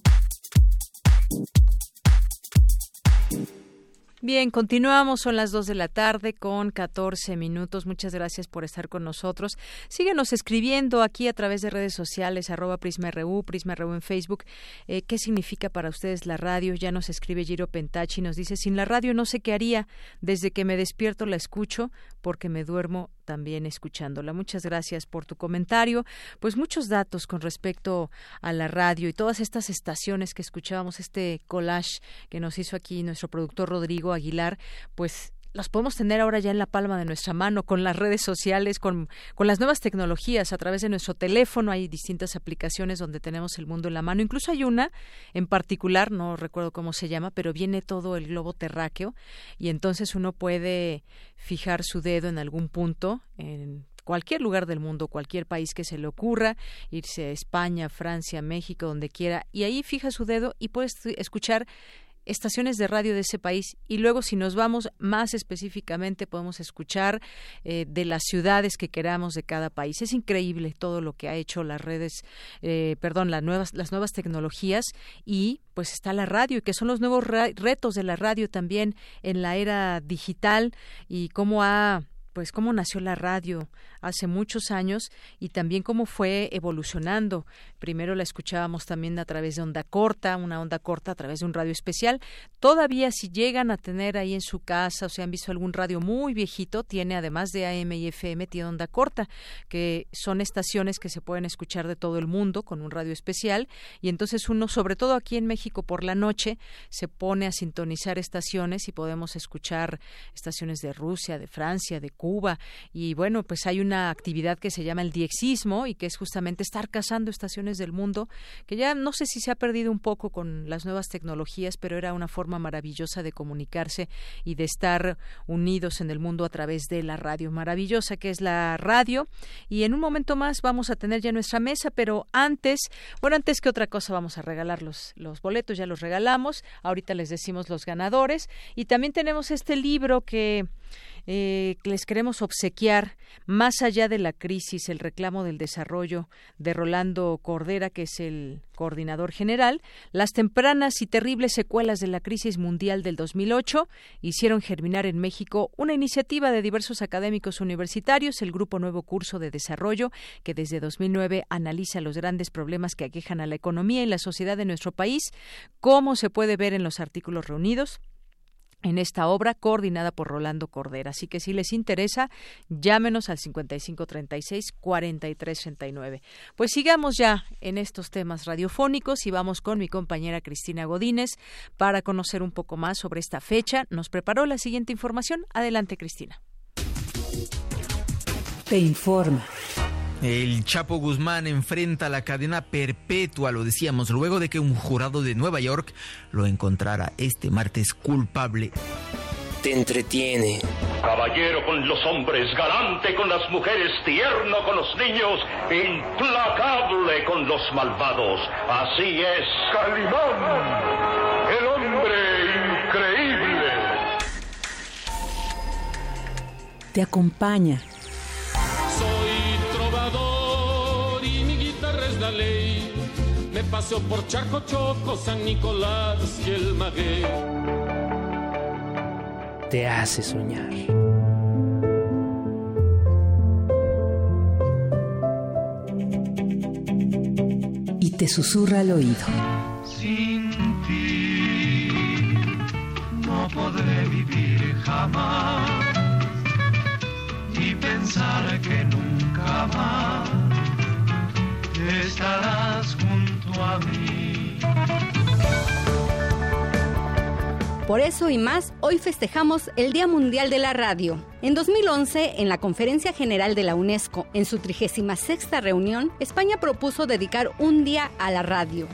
Bien, continuamos, son las 2 de la tarde con 14 minutos. Muchas gracias por estar con nosotros. Síguenos escribiendo aquí a través de redes sociales, arroba PrismaRU, PrismaRU en Facebook. Eh, ¿Qué significa para ustedes la radio? Ya nos escribe Giro Pentachi, nos dice, sin la radio no sé qué haría. Desde que me despierto la escucho porque me duermo también escuchándola. Muchas gracias por tu comentario. Pues muchos datos con respecto a la radio y todas estas estaciones que escuchábamos, este collage que nos hizo aquí nuestro productor Rodrigo Aguilar, pues los podemos tener ahora ya en la palma de nuestra mano con las redes sociales, con, con, las nuevas tecnologías, a través de nuestro teléfono. Hay distintas aplicaciones donde tenemos el mundo en la mano. Incluso hay una en particular, no recuerdo cómo se llama, pero viene todo el globo terráqueo y entonces uno puede fijar su dedo en algún punto, en cualquier lugar del mundo, cualquier país que se le ocurra, irse a España, Francia, México, donde quiera, y ahí fija su dedo y puedes escuchar estaciones de radio de ese país y luego si nos vamos más específicamente podemos escuchar eh, de las ciudades que queramos de cada país. Es increíble todo lo que ha hecho las redes eh, perdón las nuevas las nuevas tecnologías y pues está la radio y que son los nuevos retos de la radio también en la era digital y cómo ha pues cómo nació la radio hace muchos años y también cómo fue evolucionando. Primero la escuchábamos también a través de onda corta, una onda corta a través de un radio especial. Todavía si llegan a tener ahí en su casa o si han visto algún radio muy viejito, tiene además de AM y FM, tiene onda corta, que son estaciones que se pueden escuchar de todo el mundo con un radio especial y entonces uno, sobre todo aquí en México por la noche, se pone a sintonizar estaciones y podemos escuchar estaciones de Rusia, de Francia, de Cuba. Y bueno, pues hay una actividad que se llama el diexismo y que es justamente estar cazando estaciones del mundo, que ya no sé si se ha perdido un poco con las nuevas tecnologías, pero era una forma maravillosa de comunicarse y de estar unidos en el mundo a través de la radio maravillosa que es la radio. Y en un momento más vamos a tener ya nuestra mesa, pero antes, bueno, antes que otra cosa vamos a regalar los, los boletos, ya los regalamos, ahorita les decimos los ganadores. Y también tenemos este libro que eh, les queremos obsequiar más allá de la crisis, el reclamo del desarrollo de Rolando Cordera, que es el coordinador general, las tempranas y terribles secuelas de la crisis mundial del 2008 hicieron germinar en México una iniciativa de diversos académicos universitarios, el Grupo Nuevo Curso de Desarrollo, que desde 2009 analiza los grandes problemas que aquejan a la economía y la sociedad de nuestro país, como se puede ver en los artículos reunidos en esta obra coordinada por Rolando Cordera. Así que si les interesa, llámenos al 5536-4369. Pues sigamos ya en estos temas radiofónicos y vamos con mi compañera Cristina Godínez para conocer un poco más sobre esta fecha. Nos preparó la siguiente información. Adelante, Cristina. Te informa. El Chapo Guzmán enfrenta la cadena perpetua, lo decíamos, luego de que un jurado de Nueva York lo encontrara este martes culpable. Te entretiene. Caballero con los hombres, galante con las mujeres, tierno con los niños, implacable con los malvados. Así es. Calimán, el hombre increíble. Te acompaña paseo por Charco Choco, San Nicolás y el Maguey. Te hace soñar. Y te susurra al oído. Sin ti no podré vivir jamás y pensar que nunca más estarás junto a mí. Por eso y más, hoy festejamos el Día Mundial de la Radio. En 2011, en la Conferencia General de la UNESCO, en su 36 reunión, España propuso dedicar un día a la radio.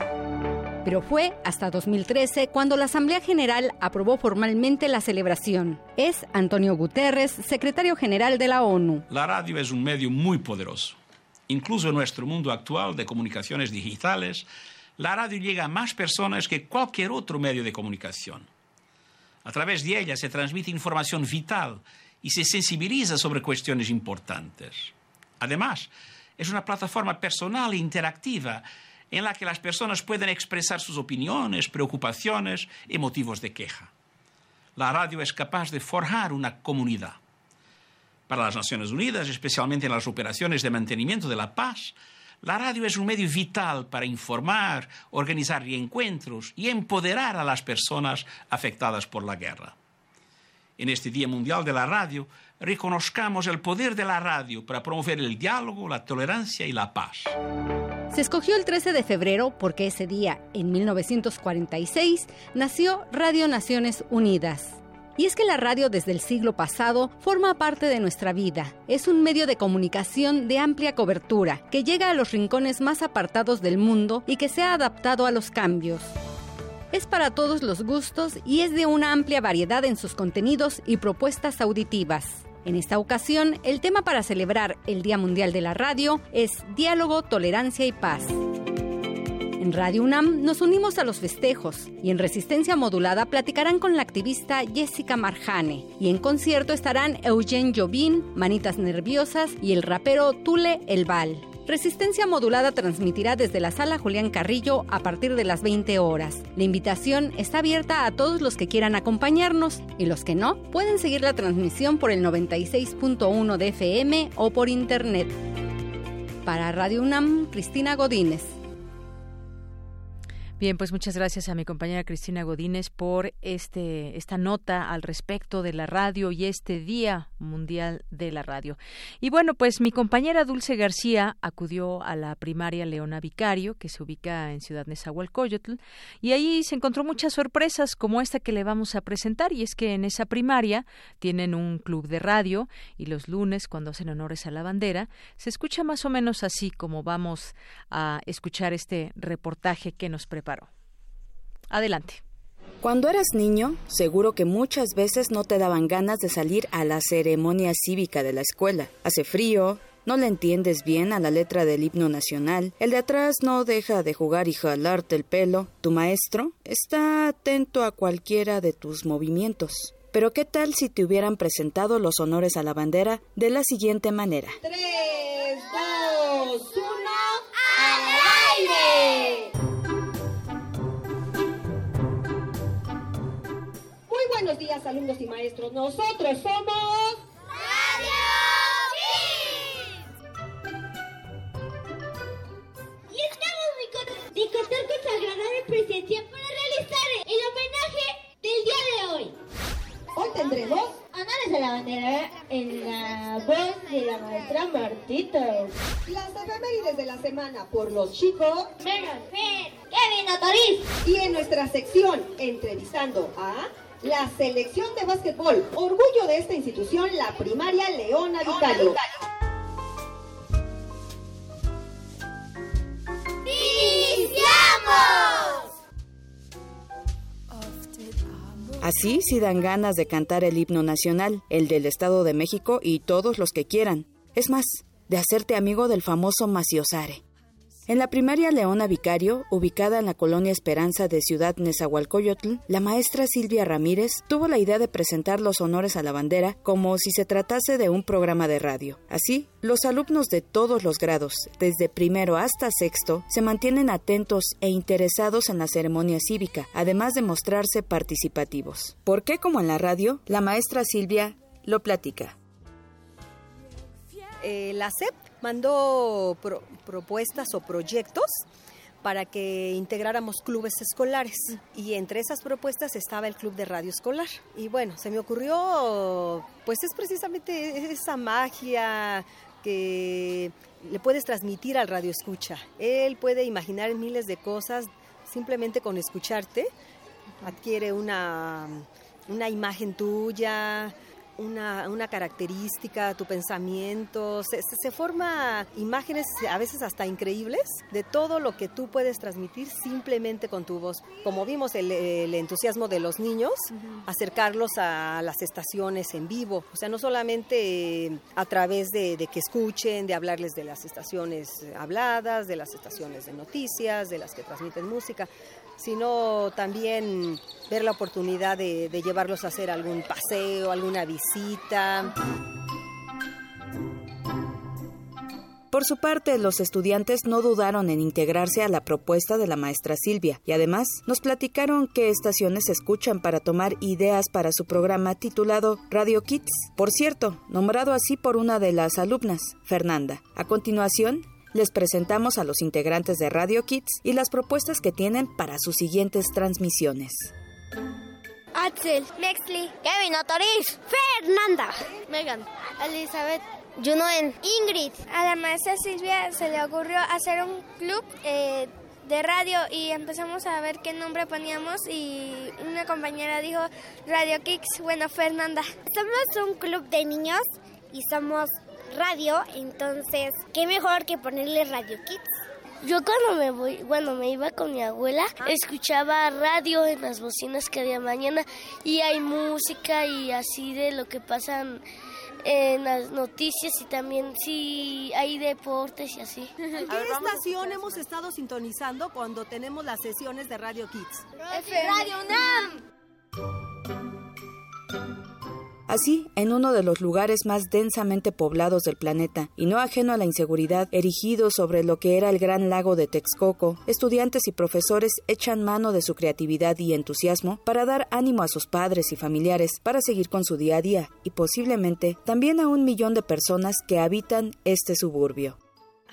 Pero fue hasta 2013 cuando la Asamblea General aprobó formalmente la celebración. Es Antonio Guterres, secretario general de la ONU. La radio es un medio muy poderoso. Incluso en nuestro mundo actual de comunicaciones digitales, la radio llega a más personas que cualquier otro medio de comunicación. A través de ella se transmite información vital y se sensibiliza sobre cuestiones importantes. Además, es una plataforma personal e interactiva en la que las personas pueden expresar sus opiniones, preocupaciones y motivos de queja. La radio es capaz de forjar una comunidad. Para las Naciones Unidas, especialmente en las operaciones de mantenimiento de la paz, la radio es un medio vital para informar, organizar reencuentros y empoderar a las personas afectadas por la guerra. En este Día Mundial de la Radio, reconozcamos el poder de la radio para promover el diálogo, la tolerancia y la paz. Se escogió el 13 de febrero porque ese día, en 1946, nació Radio Naciones Unidas. Y es que la radio desde el siglo pasado forma parte de nuestra vida. Es un medio de comunicación de amplia cobertura que llega a los rincones más apartados del mundo y que se ha adaptado a los cambios. Es para todos los gustos y es de una amplia variedad en sus contenidos y propuestas auditivas. En esta ocasión, el tema para celebrar el Día Mundial de la Radio es Diálogo, Tolerancia y Paz. En Radio UNAM nos unimos a los festejos y en Resistencia Modulada platicarán con la activista Jessica Marjane y en concierto estarán Eugene Jobin, Manitas Nerviosas y el rapero Tule El Val. Resistencia Modulada transmitirá desde la sala Julián Carrillo a partir de las 20 horas. La invitación está abierta a todos los que quieran acompañarnos y los que no pueden seguir la transmisión por el 96.1 de FM o por internet. Para Radio UNAM, Cristina Godínez. Bien, pues muchas gracias a mi compañera Cristina Godínez por este esta nota al respecto de la radio y este Día Mundial de la Radio. Y bueno, pues mi compañera Dulce García acudió a la primaria Leona Vicario, que se ubica en Ciudad Nezahualcóyotl, y ahí se encontró muchas sorpresas como esta que le vamos a presentar y es que en esa primaria tienen un club de radio y los lunes cuando hacen honores a la bandera se escucha más o menos así como vamos a escuchar este reportaje que nos preparó Adelante. Cuando eras niño, seguro que muchas veces no te daban ganas de salir a la ceremonia cívica de la escuela. Hace frío, no le entiendes bien a la letra del himno nacional, el de atrás no deja de jugar y jalarte el pelo, tu maestro está atento a cualquiera de tus movimientos. Pero ¿qué tal si te hubieran presentado los honores a la bandera de la siguiente manera? ¡Tres, dos, uno, buenos días, alumnos y maestros. Nosotros somos. ¡Radio Y estamos muy contentos de contar con su agradable presencia para realizar el homenaje del día de hoy. Hoy tendremos honores a la bandera en la voz de la maestra Martita. Las efemérides de la semana por los chicos Megan, Fer, Kevin, Otoris. y en nuestra sección entrevistando a la selección de básquetbol, orgullo de esta institución, la primaria Leona Vicario. ¡Iniciamos! Así sí dan ganas de cantar el himno nacional, el del Estado de México y todos los que quieran. Es más, de hacerte amigo del famoso Maciosare. En la primaria Leona Vicario, ubicada en la colonia Esperanza de Ciudad Nezahualcóyotl, la maestra Silvia Ramírez tuvo la idea de presentar los honores a la bandera como si se tratase de un programa de radio. Así, los alumnos de todos los grados, desde primero hasta sexto, se mantienen atentos e interesados en la ceremonia cívica, además de mostrarse participativos. ¿Por qué como en la radio? La maestra Silvia lo platica. Eh, la SEP mandó pro- propuestas o proyectos para que integráramos clubes escolares. Y entre esas propuestas estaba el club de radio escolar. Y bueno se me ocurrió pues es precisamente esa magia que le puedes transmitir al radio escucha. Él puede imaginar miles de cosas simplemente con escucharte. Adquiere una una imagen tuya una, una característica, tu pensamiento, se, se, forma imágenes a veces hasta increíbles de todo lo que tú puedes transmitir simplemente con tu voz. Como vimos el, el entusiasmo de los niños, acercarlos a las estaciones en vivo, o sea, no solamente a través de, de que escuchen, de hablarles de las estaciones habladas, de las estaciones de noticias, de las que transmiten música, sino también ver la oportunidad de, llevarlos a hacer algún paseo, alguna visita. Por su parte, los estudiantes no dudaron en integrarse a la propuesta de la maestra Silvia y además nos platicaron qué estaciones escuchan para tomar ideas para su programa titulado Radio Kids, por cierto, nombrado así por una de las alumnas, Fernanda. A continuación, les presentamos a los integrantes de Radio Kids y las propuestas que tienen para sus siguientes transmisiones. Axel, Mexley, Kevin, Otoris, Fernanda, Megan, Elizabeth, Junoen, Ingrid. A la maestra Silvia se le ocurrió hacer un club eh, de radio y empezamos a ver qué nombre poníamos y una compañera dijo Radio Kicks, bueno, Fernanda. Somos un club de niños y somos radio, entonces, ¿qué mejor que ponerle Radio Kids? Yo cuando me voy, bueno, me iba con mi abuela, escuchaba radio en las bocinas que había mañana y hay música y así de lo que pasan en las noticias y también sí hay deportes y así. ¿En qué estación hemos estado sintonizando cuando tenemos las sesiones de Radio Kids? Radio UNAM. Así, en uno de los lugares más densamente poblados del planeta, y no ajeno a la inseguridad, erigido sobre lo que era el gran lago de Texcoco, estudiantes y profesores echan mano de su creatividad y entusiasmo para dar ánimo a sus padres y familiares para seguir con su día a día, y posiblemente también a un millón de personas que habitan este suburbio.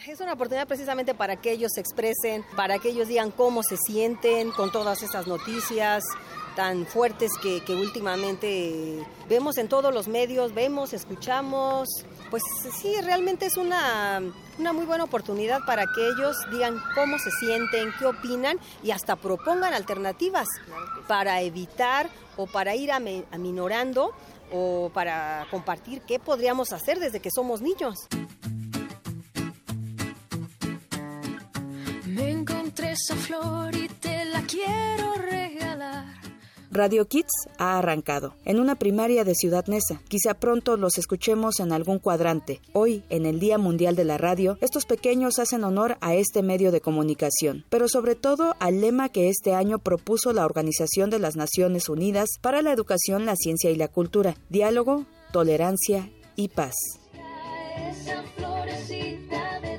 Es una oportunidad precisamente para que ellos se expresen, para que ellos digan cómo se sienten con todas estas noticias, tan fuertes que, últimamente vemos en todos los medios, vemos, escuchamos. Pues sí, realmente es una, una muy buena oportunidad para que ellos digan cómo se sienten, qué opinan y hasta propongan alternativas para evitar o para ir aminorando o para compartir qué podríamos hacer desde que somos niños. Me encontré esa flor y te la quiero regalar. Radio Kids ha arrancado en una primaria de Ciudad Neza. Quizá pronto los escuchemos en algún cuadrante. Hoy, en el Día Mundial de la Radio, estos pequeños hacen honor a este medio de comunicación, pero sobre todo al lema que este año propuso la Organización de las Naciones Unidas para la Educación, la Ciencia y la Cultura. Diálogo, tolerancia y paz.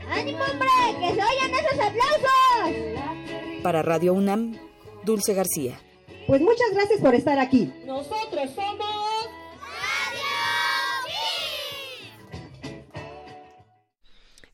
¡Ánimo, hombre! ¡Que se esos aplausos! Para Radio UNAM, Dulce García. Pues muchas gracias por estar aquí. Nosotros somos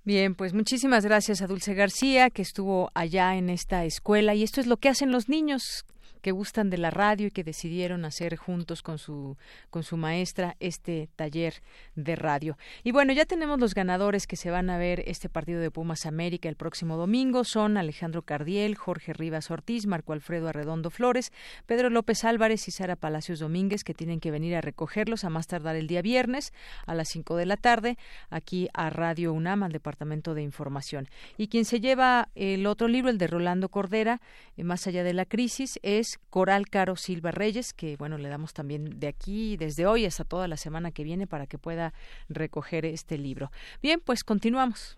Bien, pues muchísimas gracias a Dulce García que estuvo allá en esta escuela y esto es lo que hacen los niños que gustan de la radio y que decidieron hacer juntos con su con su maestra este taller de radio. Y bueno, ya tenemos los ganadores que se van a ver este partido de Pumas América el próximo domingo. Son Alejandro Cardiel, Jorge Rivas Ortiz, Marco Alfredo Arredondo Flores, Pedro López Álvarez y Sara Palacios Domínguez, que tienen que venir a recogerlos a más tardar el día viernes a las 5 de la tarde aquí a Radio UNAM, al Departamento de Información. Y quien se lleva el otro libro, el de Rolando Cordera, Más allá de la crisis, es Coral Caro Silva Reyes, que bueno, le damos también de aquí, desde hoy hasta toda la semana que viene para que pueda recoger este libro. Bien, pues continuamos.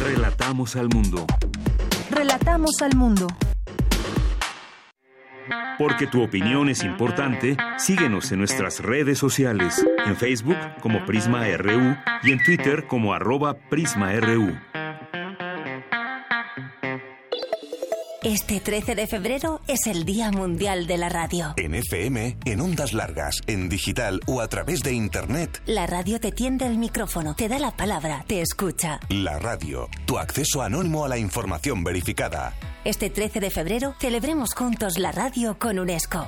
Relatamos al mundo. Relatamos al mundo. Porque tu opinión es importante, síguenos en nuestras redes sociales, en Facebook como Prisma RU y en Twitter como arroba PrismaRU. Este 13 de febrero es el Día Mundial de la Radio. En FM, en ondas largas, en digital o a través de Internet. La radio te tiende el micrófono, te da la palabra, te escucha. La radio, tu acceso anónimo a la información verificada. Este 13 de febrero celebremos juntos la radio con UNESCO.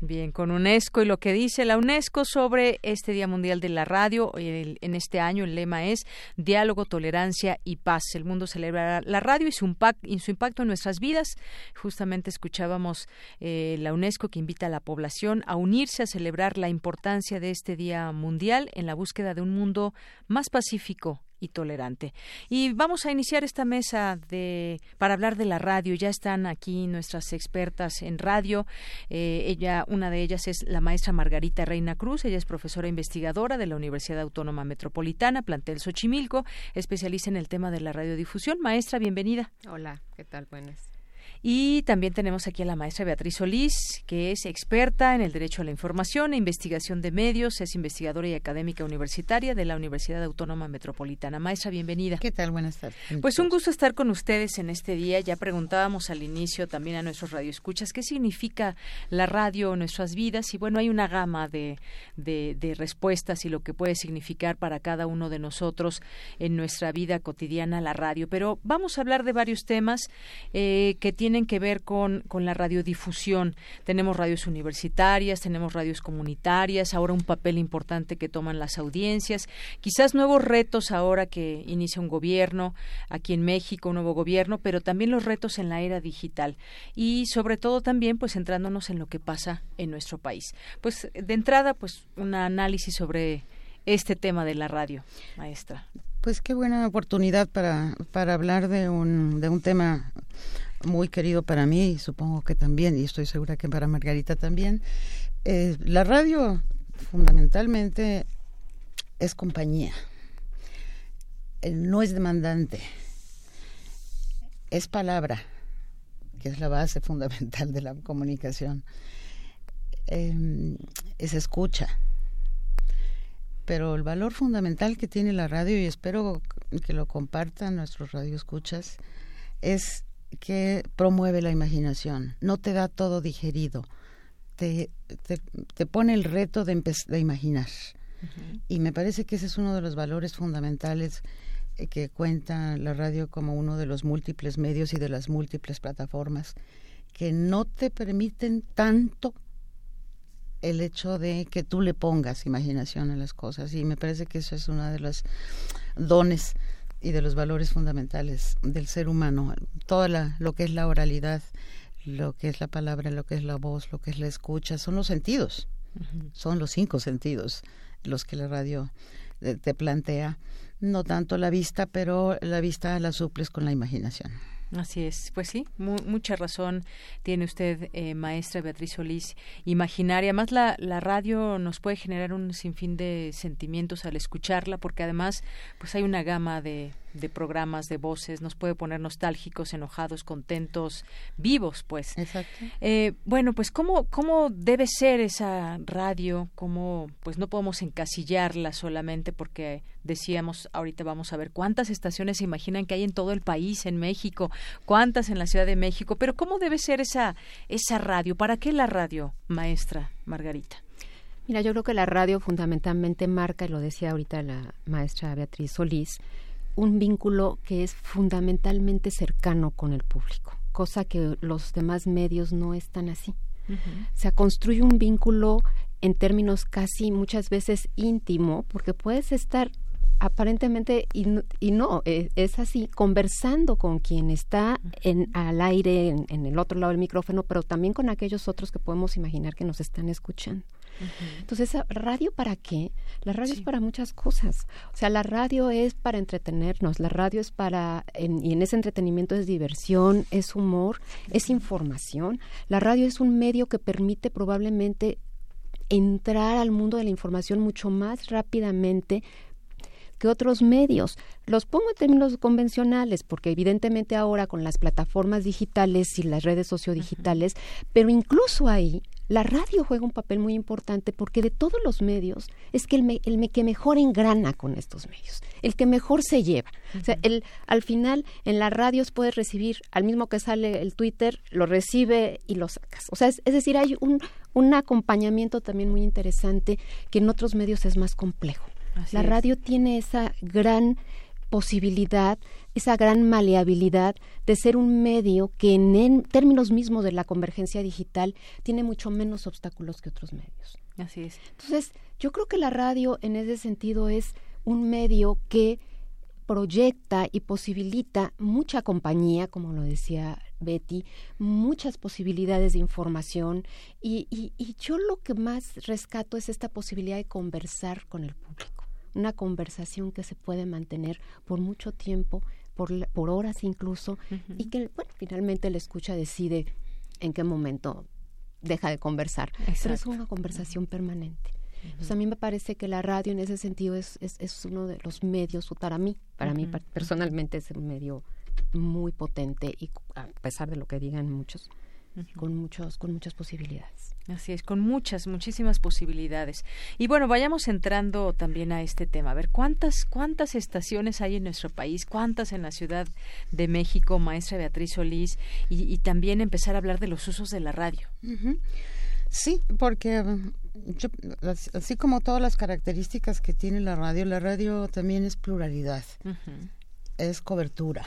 Bien, con UNESCO y lo que dice la UNESCO sobre este Día Mundial de la Radio. en este año el lema es Diálogo, Tolerancia y Paz. El mundo celebra la radio y su, impacto en nuestras vidas. Justamente escuchábamos eh, la UNESCO que invita a la población a unirse a celebrar la importancia de este Día Mundial en la búsqueda de un mundo más pacífico y tolerante. Y vamos a iniciar esta mesa de para hablar de la radio. Ya están aquí nuestras expertas en radio. Eh, ella, una de ellas es la maestra Margarita Reina Cruz. Ella es profesora investigadora de la Universidad Autónoma Metropolitana, plantel Xochimilco, especialista en el tema de la radiodifusión. Maestra, bienvenida. Hola, ¿qué tal? Buenas. Y también tenemos aquí a la maestra Beatriz Solís, que es experta en el derecho a la información e investigación de medios, es investigadora y académica universitaria de la Universidad Autónoma Metropolitana. Maestra, bienvenida. ¿Qué tal? Buenas tardes. Pues un gusto estar con ustedes en este día. Ya preguntábamos al inicio también a nuestros radioescuchas qué significa la radio en nuestras vidas y bueno, hay una gama de, de, respuestas y lo que puede significar para cada uno de nosotros en nuestra vida cotidiana la radio. Pero vamos a hablar de varios temas eh, que tienen tienen que ver con, con la radiodifusión. Tenemos radios universitarias, tenemos radios comunitarias, ahora un papel importante que toman las audiencias, quizás nuevos retos ahora que inicia un gobierno aquí en México, un nuevo gobierno, pero también los retos en la era digital y sobre todo también pues centrándonos en lo que pasa en nuestro país. Pues de entrada pues un análisis sobre este tema de la radio, maestra. Pues qué buena oportunidad para, para hablar de un, de un tema muy querido para mí, y supongo que también, y estoy segura que para Margarita también. Eh, la radio fundamentalmente es compañía, eh, no es demandante, es palabra, que es la base fundamental de la comunicación, em, es escucha. Pero el valor fundamental que tiene la radio, y espero que lo compartan nuestros radioescuchas, es que promueve la imaginación, no te da todo digerido, te, te, pone el reto de, de imaginar. Y me parece que ese es uno de los valores fundamentales eh, que cuenta la radio como uno de los múltiples medios y de las múltiples plataformas que no te permiten tanto el hecho de que tú le pongas imaginación a las cosas. Y me parece que eso es uno de los dones y de los valores fundamentales del ser humano. Toda lo que es la oralidad, lo que es la palabra, lo que es la voz, lo que es la escucha, son los sentidos. Son los cinco sentidos los que la radio eh, te plantea. No tanto la vista, pero la vista la suples con la imaginación. Así es, pues sí, mucha razón tiene usted, eh, maestra Beatriz Solís. Imaginaria, además la, la radio nos puede generar un sinfín de sentimientos al escucharla, porque además, pues hay una gama de, de programas, de voces, nos puede poner nostálgicos, enojados, contentos, vivos, pues. Exacto. Eh, bueno, pues ¿cómo, cómo debe ser esa radio, cómo, pues no podemos encasillarla solamente porque decíamos, ahorita vamos a ver cuántas estaciones se imaginan que hay en todo el país, en México, cuántas en la Ciudad de México, pero ¿cómo debe ser esa, esa radio? ¿Para qué la radio, maestra Margarita? Mira, yo creo que la radio fundamentalmente marca, y lo decía ahorita la maestra Beatriz Solís, un vínculo que es fundamentalmente cercano con el público, cosa que los demás medios no están así. Se construye un vínculo en términos casi muchas veces íntimo, porque puedes estar aparentemente y, no e, es, así conversando con quien está en al aire en, el otro lado del micrófono pero también con aquellos otros que podemos imaginar que nos están escuchando entonces, ¿radio para qué? La radio es para muchas cosas. O sea, la radio es para entretenernos, la radio es para, y en ese entretenimiento es diversión, es humor, es información. La radio es un medio que permite probablemente entrar al mundo de la información mucho más rápidamente que otros medios. Los pongo en términos convencionales, porque evidentemente ahora con las plataformas digitales y las redes sociodigitales, pero incluso ahí la radio juega un papel muy importante porque de todos los medios es que el, el que mejor engrana con estos medios, el que mejor se lleva. O sea, el, al final en las radios puedes recibir, al mismo que sale el Twitter, lo recibe y lo sacas. O sea, es, decir, hay un, un acompañamiento también muy interesante que en otros medios es más complejo. la radio tiene esa gran posibilidad, esa gran maleabilidad de ser un medio que en, términos mismos de la convergencia digital tiene mucho menos obstáculos que otros medios. Así es. Entonces, yo creo que la radio en ese sentido es un medio que proyecta y posibilita mucha compañía, como lo decía Betty, muchas posibilidades de información y, y, yo lo que más rescato es esta posibilidad de conversar con el público, una conversación que se puede mantener por mucho tiempo, por, por horas incluso, y que bueno, finalmente la escucha decide en qué momento deja de conversar, pero es una conversación permanente. A mí me parece que la radio en ese sentido es, es, uno de los medios, para mí, para mí personalmente es un medio muy potente y a pesar de lo que digan muchos, con muchos con muchas posibilidades. Así es, con muchas, muchísimas posibilidades. Y bueno, vayamos entrando también a este tema. A ver, ¿cuántas cuántas estaciones hay en nuestro país? ¿Cuántas en la Ciudad de México, maestra Beatriz Solís? Y, también empezar a hablar de los usos de la radio. Sí, porque así como todas las características que tiene la radio, la radio también es pluralidad, es cobertura.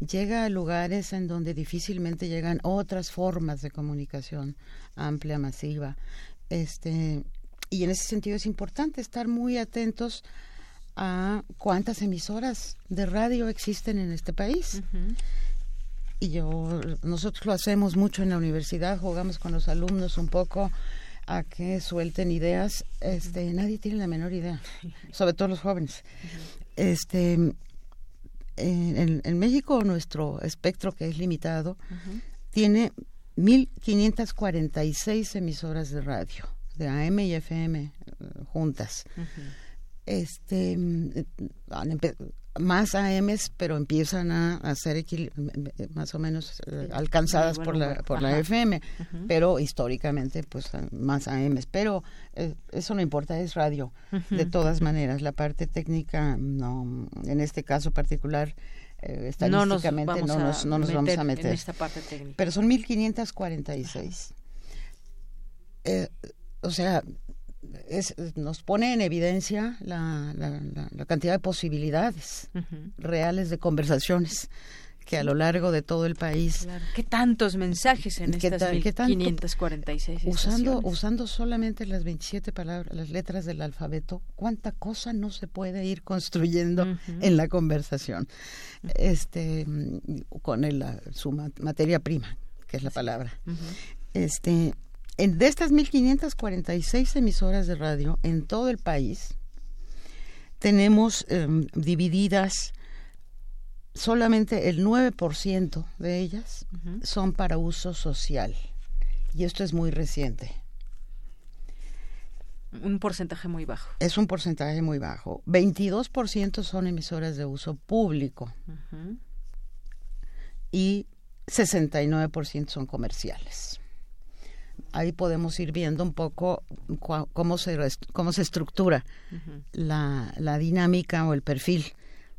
Llega a lugares en donde difícilmente llegan otras formas de comunicación amplia, masiva. Este, y en ese sentido es importante estar muy atentos a cuántas emisoras de radio existen en este país. Y yo nosotros lo hacemos mucho en la universidad jugamos con los alumnos un poco a que suelten ideas. Este nadie tiene la menor idea sobre todo los jóvenes. Este en, en, México nuestro espectro que es limitado tiene 1546 emisoras de radio de AM y FM eh, juntas. Este más AMs, pero empiezan a, ser más o menos eh, alcanzadas por la por la FM, pero históricamente pues más AMs, pero eh, eso no importa, es radio. De todas maneras, la parte técnica no en este caso particular eh, estadísticamente no nos, no nos, vamos a meter. En esta parte técnica. Pero son 1546. Eh, o sea, nos pone en evidencia la, cantidad de posibilidades reales de conversaciones que a lo largo de todo el país. ¿Qué tantos mensajes en estas 546 usando Usando solamente las 27 palabras, las letras del alfabeto, cuánta cosa no se puede ir construyendo en la conversación. Este con el, su materia prima, que es la palabra. Este en, de estas 1.546 emisoras de radio en todo el país, tenemos em, divididas solamente el 9% de ellas son para uso social. Y esto es muy reciente. Un porcentaje muy bajo. Es un porcentaje muy bajo. 22% son emisoras de uso público. Y 69% son comerciales ahí podemos ir viendo un poco cómo se, cómo se estructura la, la dinámica o el perfil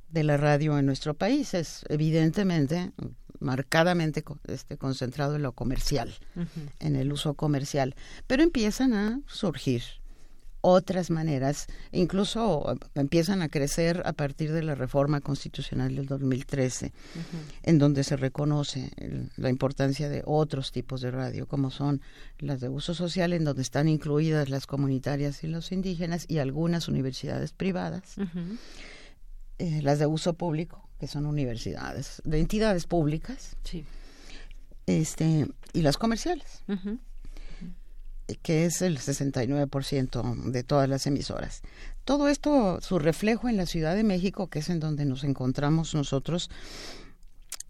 de la radio en nuestro país. Es evidentemente marcadamente este, concentrado en lo comercial, en el uso comercial, pero empiezan a surgir otras maneras, incluso empiezan a crecer a partir de la reforma constitucional del 2013, en donde se reconoce la importancia de otros tipos de radio, como son las de uso social, en donde están incluidas las comunitarias y los indígenas y algunas universidades privadas, eh, las de uso público, que son universidades, de entidades públicas, este, y las comerciales que es el 69% de todas las emisoras. Todo esto, su reflejo en la Ciudad de México, que es en donde nos encontramos nosotros,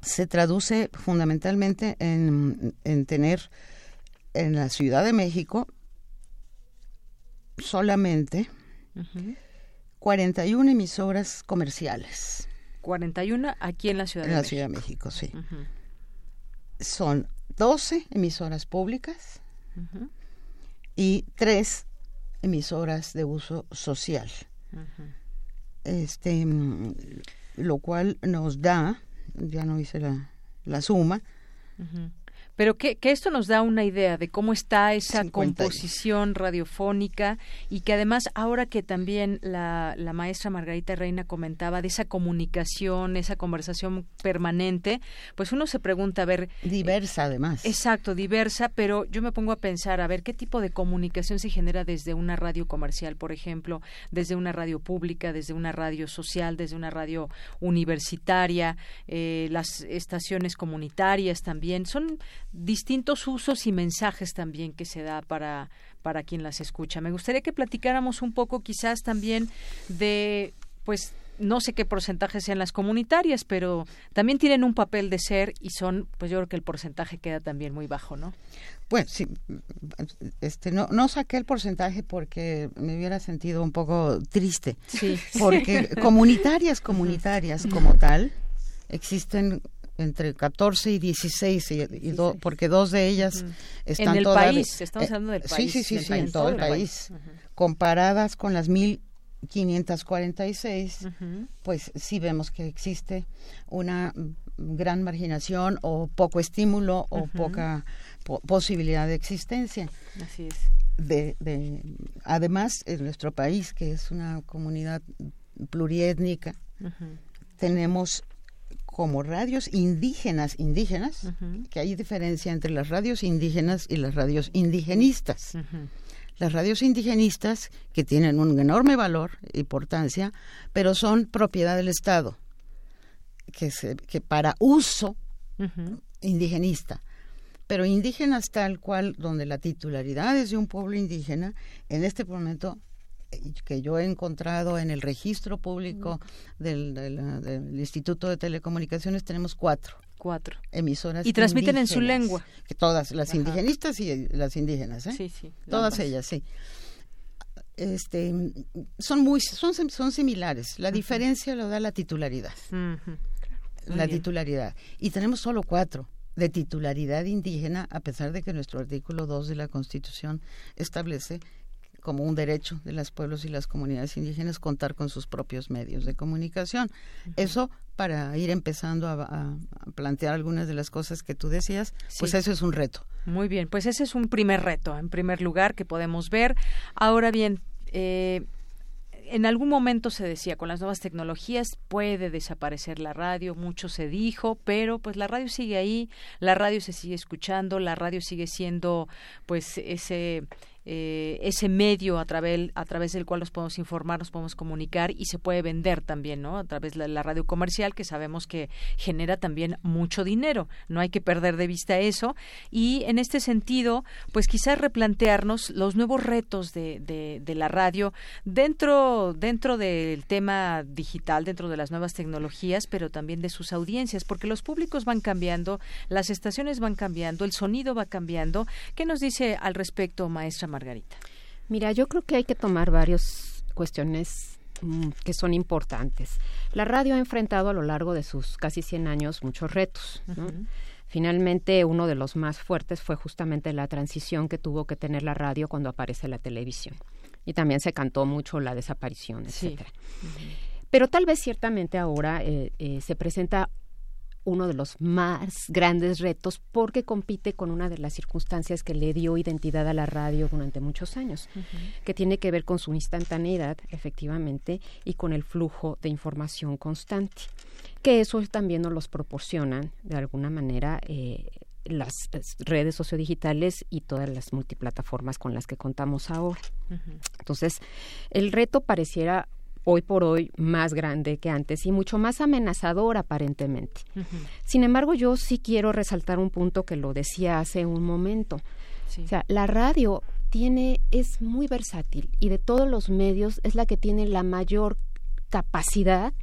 se traduce fundamentalmente en, tener en la Ciudad de México solamente 41 emisoras comerciales. 41 aquí en la Ciudad de México. En la Ciudad de México, sí. Son 12 emisoras públicas, y tres emisoras de uso social. Este, mm, lo cual nos da, ya no hice la, la suma, Pero que, que, esto nos da una idea de cómo está esa composición radiofónica y que además ahora que también la, la, maestra Margarita Reina comentaba de esa comunicación, esa conversación permanente, pues uno se pregunta, a ver... Diversa además. Exacto, diversa, pero yo me pongo a pensar, a ver, ¿qué tipo de comunicación se genera desde una radio comercial, por ejemplo, desde una radio pública, desde una radio social, desde una radio universitaria, eh, las estaciones comunitarias también? Son distintos usos y mensajes también que se da para, para quien las escucha. Me gustaría que platicáramos un poco quizás también de, pues, no sé qué porcentaje sean las comunitarias, pero también tienen un papel de ser y son, pues yo creo que el porcentaje queda también muy bajo, ¿no? Pues sí, este, no, no saqué el porcentaje porque me hubiera sentido un poco triste. Sí. Porque comunitarias, comunitarias como tal, existen entre 14 y 16, y, porque dos de ellas están en el país, estamos hablando del país. Sí, sí, sí, país, en todo el país. Comparadas con las 1546, uh -huh. pues sí vemos que existe una gran marginación o poco estímulo o uh -huh. poca po posibilidad de existencia. Así es. De, de, además, en nuestro país, que es una comunidad pluriétnica, uh -huh. tenemos como radios indígenas, indígenas, uh -huh. que hay diferencia entre las radios indígenas y las radios indigenistas. Uh -huh. Las radios indigenistas, que tienen un enorme valor, importancia, pero son propiedad del Estado, que, se, que para uso uh -huh. indigenista. Pero indígenas tal cual, donde la titularidad es de un pueblo indígena, en este momento que yo he encontrado en el registro público del, del, del, Instituto de Telecomunicaciones tenemos cuatro. Cuatro. Emisoras. Y transmiten en su lengua. Que todas, las Ajá. indigenistas y las indígenas, ¿eh? Sí, sí. Todas ellas, sí. Este, son muy, son, son similares. La diferencia lo da la titularidad. La bien. titularidad. Y tenemos solo cuatro de titularidad indígena, a pesar de que nuestro artículo 2 de la Constitución establece como un derecho de los pueblos y las comunidades indígenas contar con sus propios medios de comunicación. Uh -huh. Eso para ir empezando a, a, a, plantear algunas de las cosas que tú decías, sí. pues eso es un reto. Muy bien, pues ese es un primer reto, en primer lugar, que podemos ver. Ahora bien, eh, en algún momento se decía con las nuevas tecnologías puede desaparecer la radio, mucho se dijo, pero pues la radio sigue ahí, la radio se sigue escuchando, la radio sigue siendo pues ese eh, ese medio a través a través del cual nos podemos informar, nos podemos comunicar y se puede vender también, ¿no? A través de la radio comercial que sabemos que genera también mucho dinero. No hay que perder de vista eso y en este sentido, pues quizás replantearnos los nuevos retos de, de, de la radio dentro dentro del tema digital, dentro de las nuevas tecnologías, pero también de sus audiencias, porque los públicos van cambiando, las estaciones van cambiando, el sonido va cambiando. ¿Qué nos dice al respecto, maestra Margarita? Mira, yo creo que hay que tomar varias cuestiones mm, que son importantes. La radio ha enfrentado a lo largo de sus casi 100 años muchos retos. ¿no? Uh -huh. Finalmente, uno de los más fuertes fue justamente la transición que tuvo que tener la radio cuando aparece la televisión. Y también se cantó mucho la desaparición, etcétera. Sí. Uh -huh. Pero tal vez ciertamente ahora eh, eh, se presenta uno de los más grandes retos porque compite con una de las circunstancias que le dio identidad a la radio durante muchos años, uh -huh. que tiene que ver con su instantaneidad, efectivamente, y con el flujo de información constante, que eso también nos los proporcionan de alguna manera eh, las redes sociodigitales y todas las multiplataformas con las que contamos ahora. Uh -huh. Entonces, el reto pareciera hoy por hoy más grande que antes y mucho más amenazador aparentemente. Uh -huh. Sin embargo, yo sí quiero resaltar un punto que lo decía hace un momento. Sí. O sea, la radio tiene es muy versátil y de todos los medios es la que tiene la mayor capacidad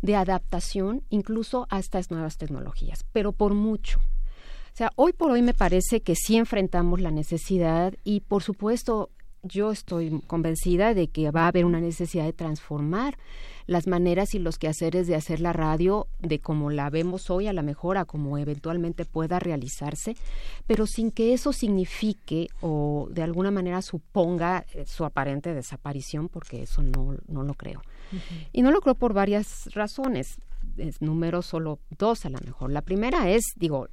de adaptación incluso a estas nuevas tecnologías, pero por mucho. O sea, hoy por hoy me parece que sí enfrentamos la necesidad y por supuesto yo estoy convencida de que va a haber una necesidad de transformar las maneras y los quehaceres de hacer la radio de como la vemos hoy a la mejor a como eventualmente pueda realizarse, pero sin que eso signifique o de alguna manera suponga eh, su aparente desaparición, porque eso no, no lo creo. Uh -huh. Y no lo creo por varias razones. Es número solo dos a lo mejor. La primera es, digo,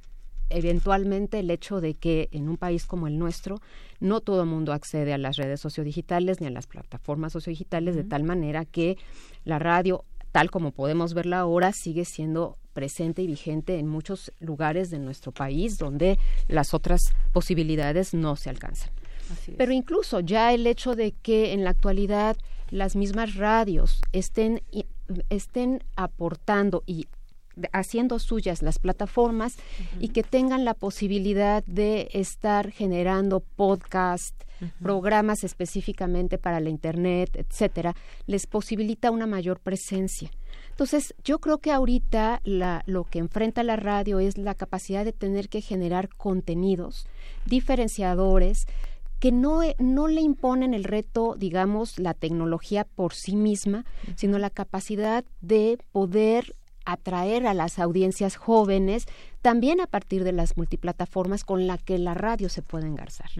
eventualmente el hecho de que en un país como el nuestro no todo el mundo accede a las redes sociodigitales ni a las plataformas sociodigitales de tal manera que la radio tal como podemos verla ahora sigue siendo presente y vigente en muchos lugares de nuestro país donde las otras posibilidades no se alcanzan. Pero incluso ya el hecho de que en la actualidad las mismas radios estén, estén aportando y haciendo suyas las plataformas y que tengan la posibilidad de estar generando podcast, programas específicamente para la internet, etcétera, les posibilita una mayor presencia. Entonces, yo creo que ahorita la, lo que enfrenta la radio es la capacidad de tener que generar contenidos diferenciadores que no, no le imponen el reto, digamos, la tecnología por sí misma, sino la capacidad de poder atraer a las audiencias jóvenes también a partir de las multiplataformas con la que la radio se puede engarzar.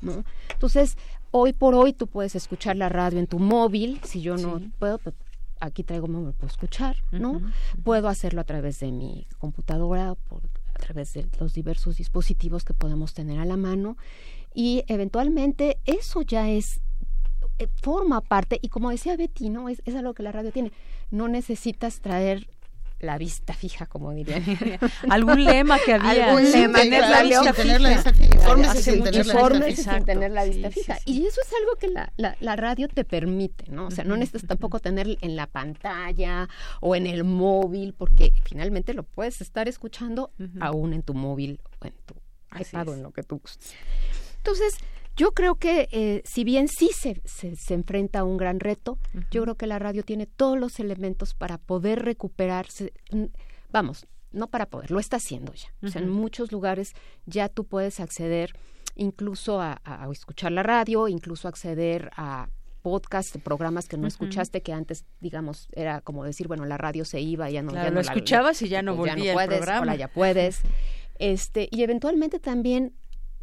¿no? Entonces, hoy por hoy tú puedes escuchar la radio en tu móvil, si yo no puedo, pues, aquí traigo me puedo escuchar, ¿no? Puedo hacerlo a través de mi computadora, por, a través de los diversos dispositivos que podemos tener a la mano y eventualmente eso ya es eh, forma parte y como decía Betty, ¿no? Es, es algo que la radio tiene. No necesitas traer la vista fija, como dirían. Algún lema que había. Algún lema, tener la, vista fija. Infórmese sin tener la vista fija. Y eso es algo que la, la, la radio te permite, ¿no? O sea, no necesitas tampoco tener en la pantalla o en el móvil, porque finalmente lo puedes estar escuchando aún en tu móvil o en tu iPad o en lo que tú gustes. Entonces, yo creo que eh, si bien sí se, se, enfrenta a un gran reto, yo creo que la radio tiene todos los elementos para poder recuperarse. Vamos, no para poder, lo está haciendo ya. O sea, en muchos lugares ya tú puedes acceder incluso a, escuchar la radio, incluso acceder a podcast, programas que no escuchaste, que antes, digamos, era como decir, bueno, la radio se iba, ya no, ya lo no escuchabas y ya no volvía ya no puedes, el programa. ya puedes. Este, y eventualmente también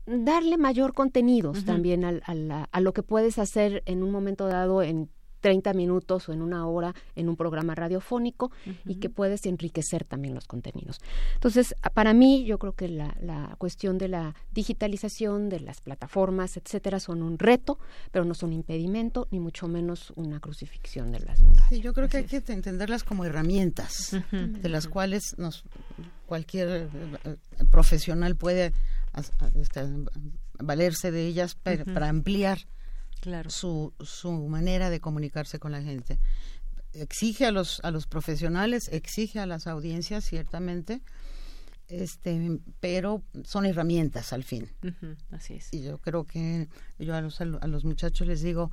darle mayor contenidos también a, a, lo que puedes hacer en un momento dado en 30 minutos o en una hora en un programa radiofónico y que puedes enriquecer también los contenidos. Entonces, para mí, yo creo que la, la, cuestión de la digitalización, de las plataformas, etcétera, son un reto, pero no son un impedimento, ni mucho menos una crucifixión de las. Sí, yo creo que hay que entenderlas como herramientas, de las cuales nos, cualquier eh, profesional puede este, valerse de ellas para, ampliar su, su manera de comunicarse con la gente. Exige a los, a los profesionales, exige a las audiencias, ciertamente, este, pero son herramientas al fin. así es. Y yo creo que yo a los, a los muchachos les digo,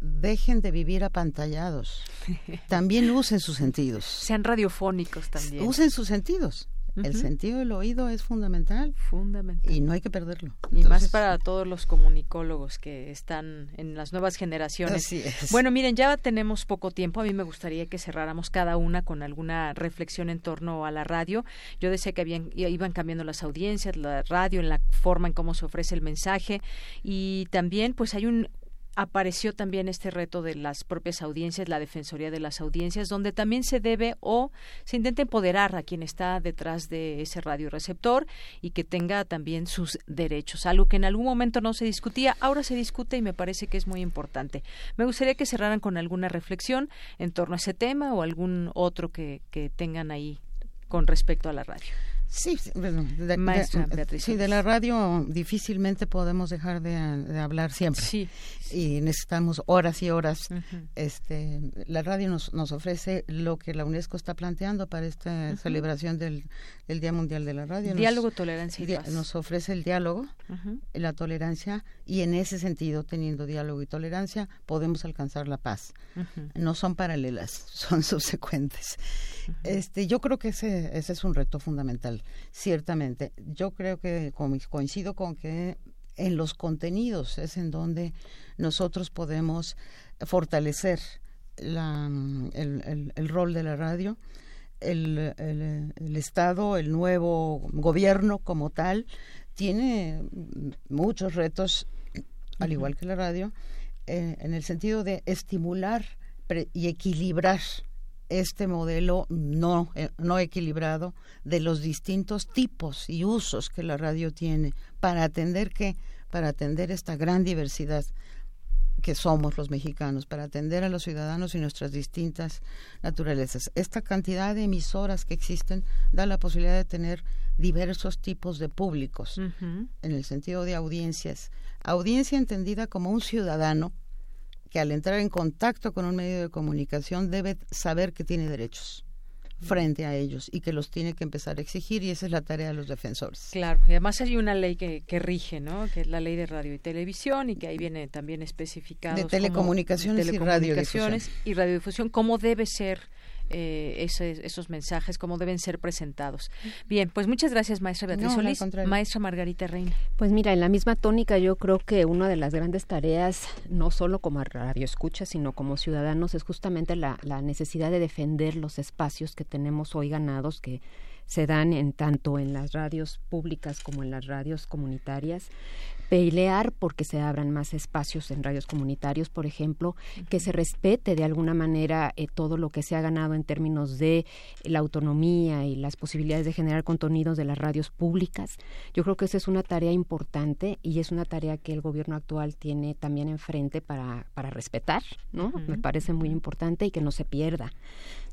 dejen de vivir apantallados. También usen sus sentidos. Sean radiofónicos también. Usen sus sentidos. El sentido del oído es fundamental. Fundamental. Y no hay que perderlo. y más para todos los comunicólogos que están en las nuevas generaciones. Bueno, miren, ya tenemos poco tiempo. A mí me gustaría que cerráramos cada una con alguna reflexión en torno a la radio. Yo decía que habían, iban cambiando las audiencias, la radio, en la forma en cómo se ofrece el mensaje. Y también, pues hay un, apareció también este reto de las propias audiencias, la defensoría de las audiencias, donde también se debe o se intenta empoderar a quien está detrás de ese radioreceptor y que tenga también sus derechos, algo que en algún momento no se discutía, ahora se discute y me parece que es muy importante. Me gustaría que cerraran con alguna reflexión en torno a ese tema o algún otro que, que tengan ahí con respecto a la radio. Sí, bueno, de, sí, de la radio difícilmente podemos dejar de, hablar siempre. Sí, Y necesitamos horas y horas. este, la radio nos, nos ofrece lo que la UNESCO está planteando para esta celebración del, Día Mundial de la Radio. Diálogo, tolerancia y paz. Nos ofrece el diálogo, la tolerancia, y en ese sentido, teniendo diálogo y tolerancia, podemos alcanzar la paz. No son paralelas, son subsecuentes. Este, yo creo que ese, ese es un reto fundamental ciertamente. Yo creo que coincido con que en los contenidos es en donde nosotros podemos fortalecer el, rol de la radio, el, Estado, el nuevo gobierno como tal, tiene muchos retos, al igual que la radio, eh, en el sentido de estimular y equilibrar este modelo no, eh, no equilibrado de los distintos tipos y usos que la radio tiene para atender que para atender esta gran diversidad que somos los mexicanos, para atender a los ciudadanos y nuestras distintas naturalezas. Esta cantidad de emisoras que existen da la posibilidad de tener diversos tipos de públicos, en el sentido de audiencias. Audiencia entendida como un ciudadano que al entrar en contacto con un medio de comunicación debe saber que tiene derechos frente a ellos y que los tiene que empezar a exigir y esa es la tarea de los defensores. Claro, y además hay una ley que, que rige, ¿no? Que es la ley de radio y televisión y que ahí viene también especificado. De telecomunicaciones, y radiodifusión. y radiodifusión, cómo debe ser eh, esos mensajes, cómo deben ser presentados. Bien, pues muchas gracias, maestra Beatriz Solís. Maestra Margarita Reina. Pues mira, en la misma tónica yo creo que una de las grandes tareas, no solo como radio escucha, sino como ciudadanos, es justamente la, la necesidad de defender los espacios que tenemos hoy ganados, que se dan en tanto en las radios públicas como en las radios comunitarias pelear porque se abran más espacios en radios comunitarios, por ejemplo, que se respete de alguna manera eh, todo lo que se ha ganado en términos de la autonomía y las posibilidades de generar contenidos de las radios públicas. Yo creo que esa es una tarea importante y es una tarea que el gobierno actual tiene también enfrente para, para respetar, ¿no? Me parece muy importante y que no se pierda.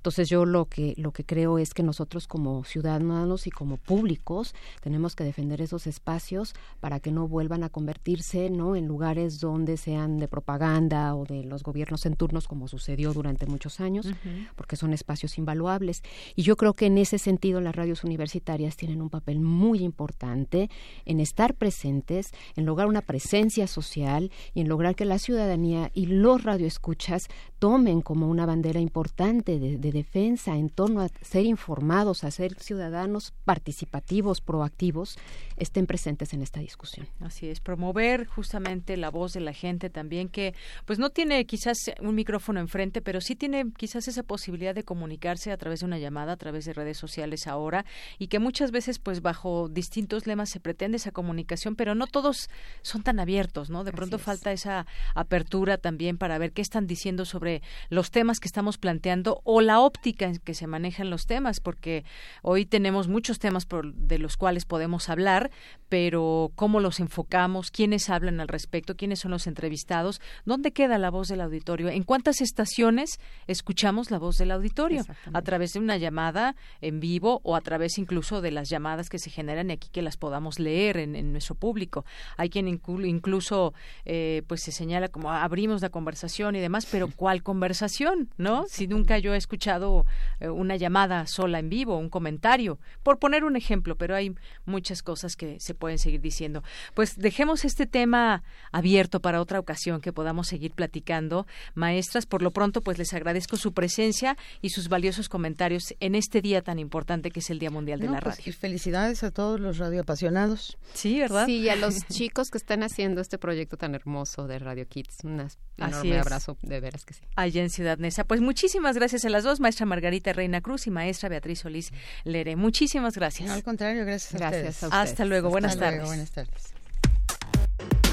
Entonces yo lo que lo que creo es que nosotros como ciudadanos y como públicos tenemos que defender esos espacios para que no vuelvan a convertirse, ¿no? en lugares donde sean de propaganda o de los gobiernos en turnos como sucedió durante muchos años, porque son espacios invaluables. Y yo creo que en ese sentido las radios universitarias tienen un papel muy importante en estar presentes, en lograr una presencia social y en lograr que la ciudadanía y los radioescuchas tomen como una bandera importante de defensa en torno a ser informados, a ser ciudadanos participativos, proactivos, estén presentes en esta discusión. Así es, promover justamente la voz de la gente también que pues no tiene quizás un micrófono enfrente, pero sí tiene quizás esa posibilidad de comunicarse a través de una llamada, a través de redes sociales ahora y que muchas veces pues bajo distintos lemas se pretende esa comunicación, pero no todos son tan abiertos, ¿no? De pronto falta esa apertura también para ver qué están diciendo sobre los temas que estamos planteando o la óptica en que se manejan los temas, porque hoy tenemos muchos temas por, de los cuales podemos hablar, pero cómo los enfocamos, quiénes hablan al respecto, quiénes son los entrevistados, dónde queda la voz del auditorio, en cuántas estaciones escuchamos la voz del auditorio, a través de una llamada en vivo o a través incluso de las llamadas que se generan aquí que las podamos leer en, nuestro público. Hay quien incluso eh, pues se señala como abrimos la conversación y demás, pero ¿cuál conversación? ¿No? Si nunca yo he escuchado eh, una llamada sola en vivo, un comentario, por poner un ejemplo, pero hay muchas cosas que se pueden seguir diciendo. Pues dejemos este tema abierto para otra ocasión que podamos seguir platicando. Maestras, por lo pronto, pues les agradezco su presencia y sus valiosos comentarios en este día tan importante que es el Día Mundial de la pues, Radio. felicidades a todos los radioapasionados. Sí, ¿verdad? Sí, y a los chicos que están haciendo este proyecto tan hermoso de Radio Kids. Un enorme abrazo, de veras que sí. Allá en Ciudad Neza. Pues muchísimas gracias a las dos maestra Margarita Reina Cruz y maestra Beatriz Solís Lere. Muchísimas gracias. al contrario, gracias. A gracias Hasta luego, buenas tardes. buenas tardes.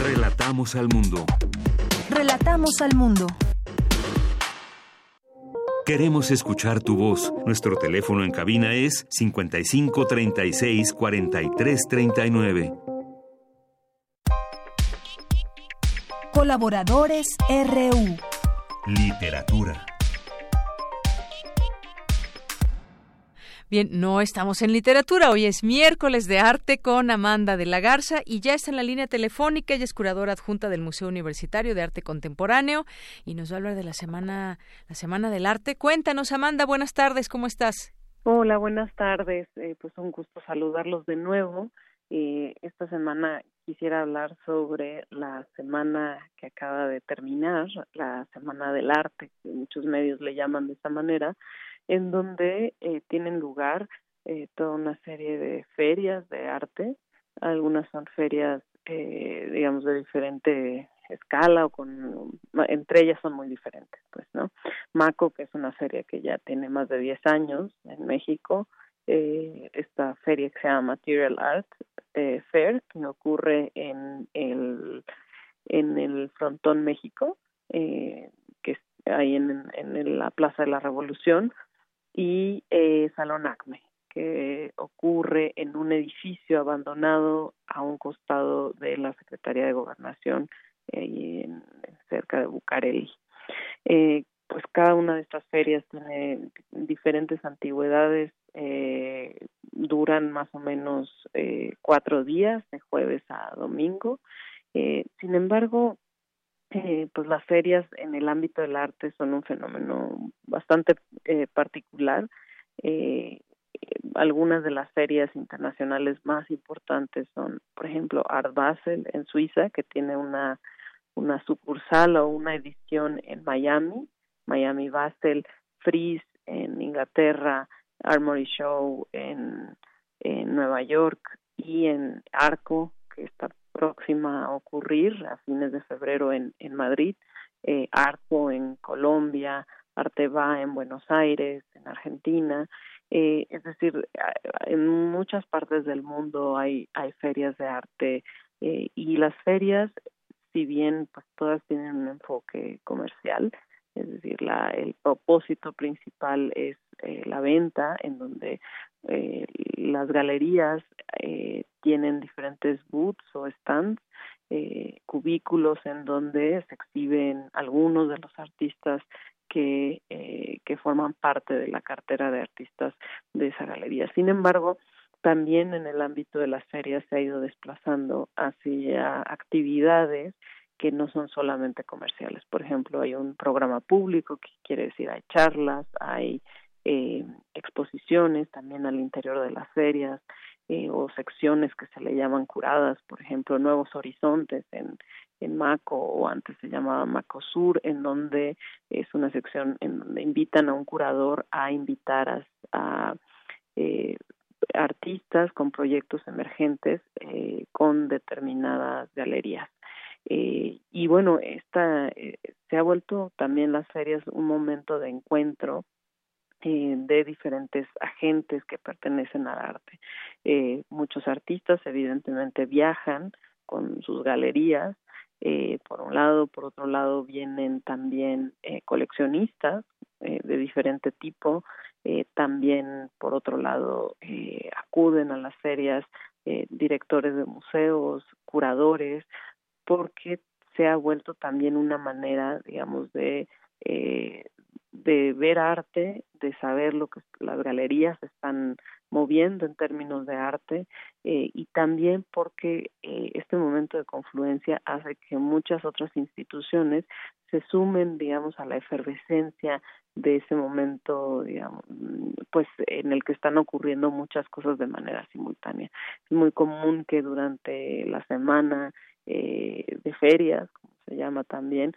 Relatamos al mundo. Relatamos al mundo. Queremos escuchar tu voz. Nuestro teléfono en cabina es 55 36 43 39. Colaboradores RU. Literatura. Bien, no estamos en literatura, hoy es miércoles de arte con Amanda de la Garza y ya está en la línea telefónica, ella es curadora adjunta del Museo Universitario de Arte Contemporáneo y nos va a hablar de la semana, la semana del arte. Cuéntanos, Amanda, buenas tardes, ¿cómo estás? Hola, buenas tardes, eh, pues un gusto saludarlos de nuevo. Eh, esta semana quisiera hablar sobre la semana que acaba de terminar, la Semana del Arte, que muchos medios le llaman de esta manera, en donde eh, tienen lugar eh, toda una serie de ferias de arte. Algunas son ferias, eh, digamos, de diferente escala o con entre ellas son muy diferentes pues no Maco que es una feria que ya tiene más de 10 años en México eh, esta feria que se llama Material Art eh, Fair que ocurre en el en el Frontón México eh, que es ahí en, en la Plaza de la Revolución y eh, Salón Acme, que ocurre en un edificio abandonado a un costado de la Secretaría de Gobernación cerca de Bucareli. Eh, pues cada una de estas ferias tiene diferentes antigüedades, eh, duran más o menos eh, cuatro días, de jueves a domingo. Eh, sin embargo, eh, pues las ferias en el ámbito del arte son un fenómeno bastante eh, particular. Algunas de las ferias internacionales más importantes son, por ejemplo, Art Basel en Suiza, que tiene una, una sucursal o una edición en Miami, Miami Basel, Freeze en Inglaterra, Armory Show en, en Nueva York y en Arco, que está próxima a ocurrir a fines de febrero en, en Madrid, eh, Arco en Colombia, Arteba en Buenos Aires, en Argentina, eh, es decir, en muchas partes del mundo hay, hay ferias de arte eh, y las ferias, si bien pues todas tienen un enfoque comercial, es decir, la, el propósito principal es eh, la venta, en donde eh, las galerías eh, tienen diferentes booths o stands, eh, cubículos en donde se exhiben algunos de los artistas que, eh, que forman parte de la cartera de artistas de esa galería. Sin embargo, también en el ámbito de las ferias se ha ido desplazando hacia actividades que no son solamente comerciales. Por ejemplo, hay un programa público que quiere decir hay charlas, hay eh, exposiciones también al interior de las ferias eh, o secciones que se le llaman curadas, por ejemplo, Nuevos Horizontes en, en Maco o antes se llamaba Maco Sur, en donde es una sección en donde invitan a un curador a invitar a, a eh, artistas con proyectos emergentes eh, con determinadas galerías. Eh, y bueno, esta eh, se ha vuelto también las ferias un momento de encuentro eh, de diferentes agentes que pertenecen al arte. Eh, muchos artistas evidentemente viajan con sus galerías, eh, por un lado, por otro lado vienen también coleccionistas de diferente tipo, también por otro lado acuden a las ferias directores de museos, curadores, porque se ha vuelto también una manera, digamos, de eh, de ver arte, de saber lo que las galerías están moviendo en términos de arte eh, y también porque eh, este momento de confluencia hace que muchas otras instituciones se sumen, digamos, a la efervescencia de ese momento, digamos, pues en el que están ocurriendo muchas cosas de manera simultánea. Es muy común que durante la semana eh, de ferias, como se llama también,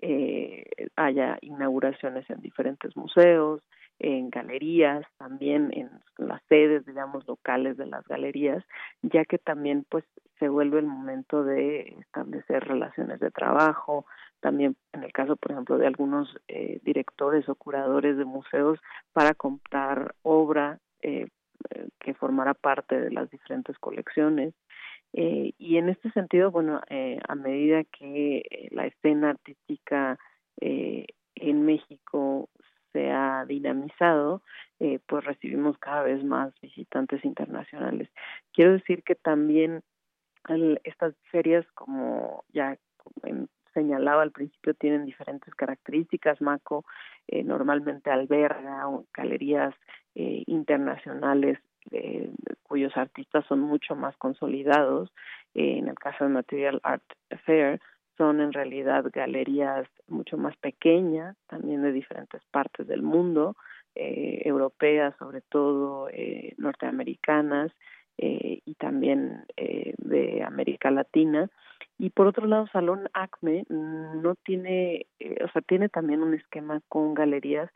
eh, haya inauguraciones en diferentes museos, en galerías, también en las sedes, digamos, locales de las galerías, ya que también pues se vuelve el momento de establecer relaciones de trabajo, también en el caso, por ejemplo, de algunos eh, directores o curadores de museos para comprar obra eh, que formara parte de las diferentes colecciones. Eh, y en este sentido, bueno, eh, a medida que la escena artística eh, en México se ha dinamizado, eh, pues recibimos cada vez más visitantes internacionales. Quiero decir que también el, estas ferias, como ya señalaba al principio, tienen diferentes características. Maco eh, normalmente alberga galerías eh, internacionales eh, cuyos artistas son mucho más consolidados. Eh, en el caso de Material Art Fair, son en realidad galerías mucho más pequeñas, también de diferentes partes del mundo, eh, europeas sobre todo, eh, norteamericanas y también de América Latina. Y por otro lado, Salón Acme no tiene, o sea, tiene también un esquema con galerías,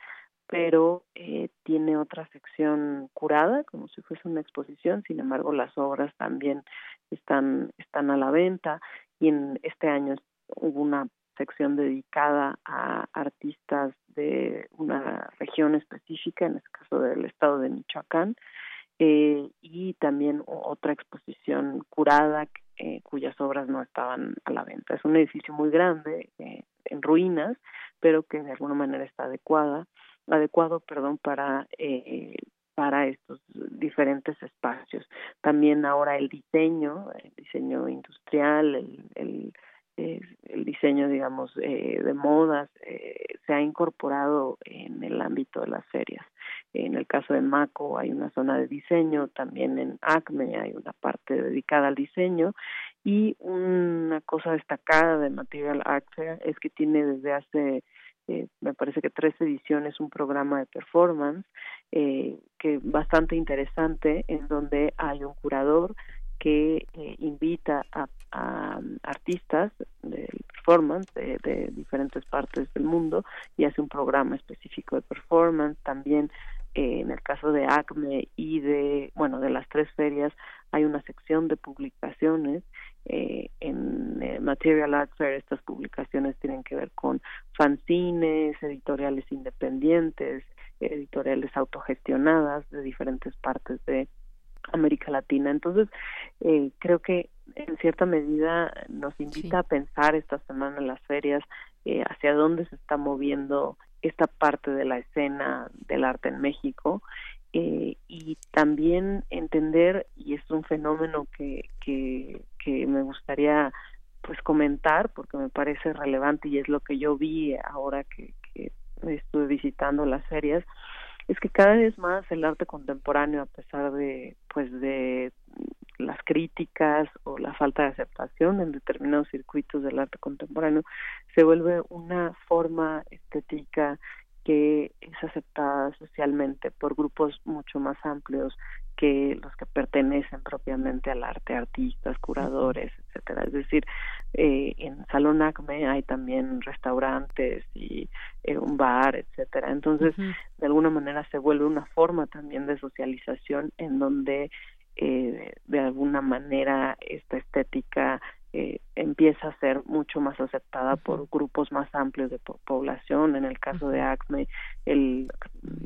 pero eh, tiene otra sección curada, como si fuese una exposición, sin embargo las obras también están, están a la venta y en este año hubo una sección dedicada a artistas de una región específica, en este caso del estado de Michoacán, eh, y también otra exposición curada eh, cuyas obras no estaban a la venta. Es un edificio muy grande, eh, en ruinas, pero que de alguna manera está adecuada adecuado, perdón, para eh, para estos diferentes espacios. También ahora el diseño, el diseño industrial, el, el, eh, el diseño, digamos, eh, de modas, eh, se ha incorporado en el ámbito de las ferias. En el caso de Maco hay una zona de diseño, también en ACME hay una parte dedicada al diseño y una cosa destacada de Material Art Fair es que tiene desde hace eh, me parece que tres ediciones un programa de performance eh, que bastante interesante en donde hay un curador que eh, invita a, a, artistas de performance de, de, diferentes partes del mundo y hace un programa específico de performance. También eh, en el caso de ACME y de bueno de las tres ferias hay una sección de publicaciones eh, en eh, Material Art Fair estas publicaciones tienen que ver con fanzines, editoriales independientes, editoriales autogestionadas de diferentes partes de América Latina. Entonces, eh, creo que en cierta medida nos invita a pensar esta semana en las ferias eh, hacia dónde se está moviendo esta parte de la escena del arte en México eh, y también entender, y es un fenómeno que, que, me gustaría pues comentar porque me parece relevante y es lo que yo vi ahora que, que estuve visitando las ferias, es que cada vez más el arte contemporáneo, a pesar de pues de las críticas o la falta de aceptación en determinados circuitos del arte contemporáneo, se vuelve una forma estética que es aceptada socialmente por grupos mucho más amplios que los que pertenecen propiamente al arte, artistas, curadores, etcétera. Es decir, eh, en Salón Acme hay también restaurantes y eh, un bar, etcétera. Entonces, de alguna manera se vuelve una forma también de socialización en donde eh, de alguna manera esta estética eh, empieza a ser mucho más aceptada por grupos más amplios de población. En el caso de ACME, el,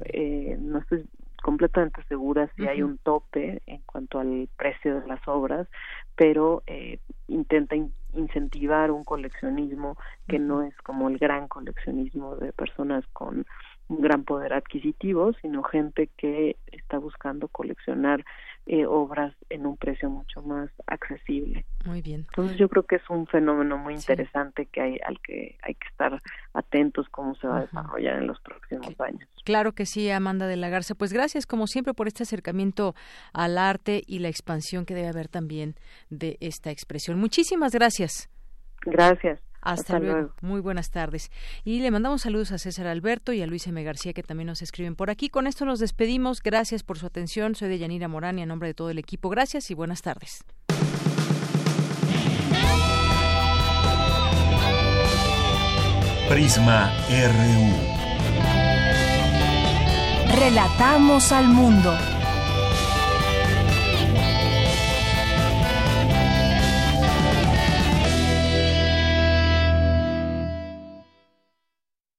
eh, no estoy completamente segura si hay un tope en cuanto al precio de las obras, pero eh, intenta in incentivar un coleccionismo que no es como el gran coleccionismo de personas con un gran poder adquisitivo, sino gente que está buscando coleccionar eh, obras en un precio mucho más accesible. Muy bien. Entonces yo creo que es un fenómeno muy interesante que hay al que hay que estar atentos cómo se va a desarrollar en los próximos años. Claro que sí, Amanda de la Garza. Pues gracias como siempre por este acercamiento al arte y la expansión que debe haber también de esta expresión. Muchísimas gracias. Gracias. Hasta, luego. Muy buenas tardes. Y le mandamos saludos a César Alberto y a Luis M. García que también nos escriben por aquí. Con esto nos despedimos. Gracias por su atención. Soy de Yanira Morán y a nombre de todo el equipo. Gracias y buenas tardes. Prisma RU. Relatamos al mundo.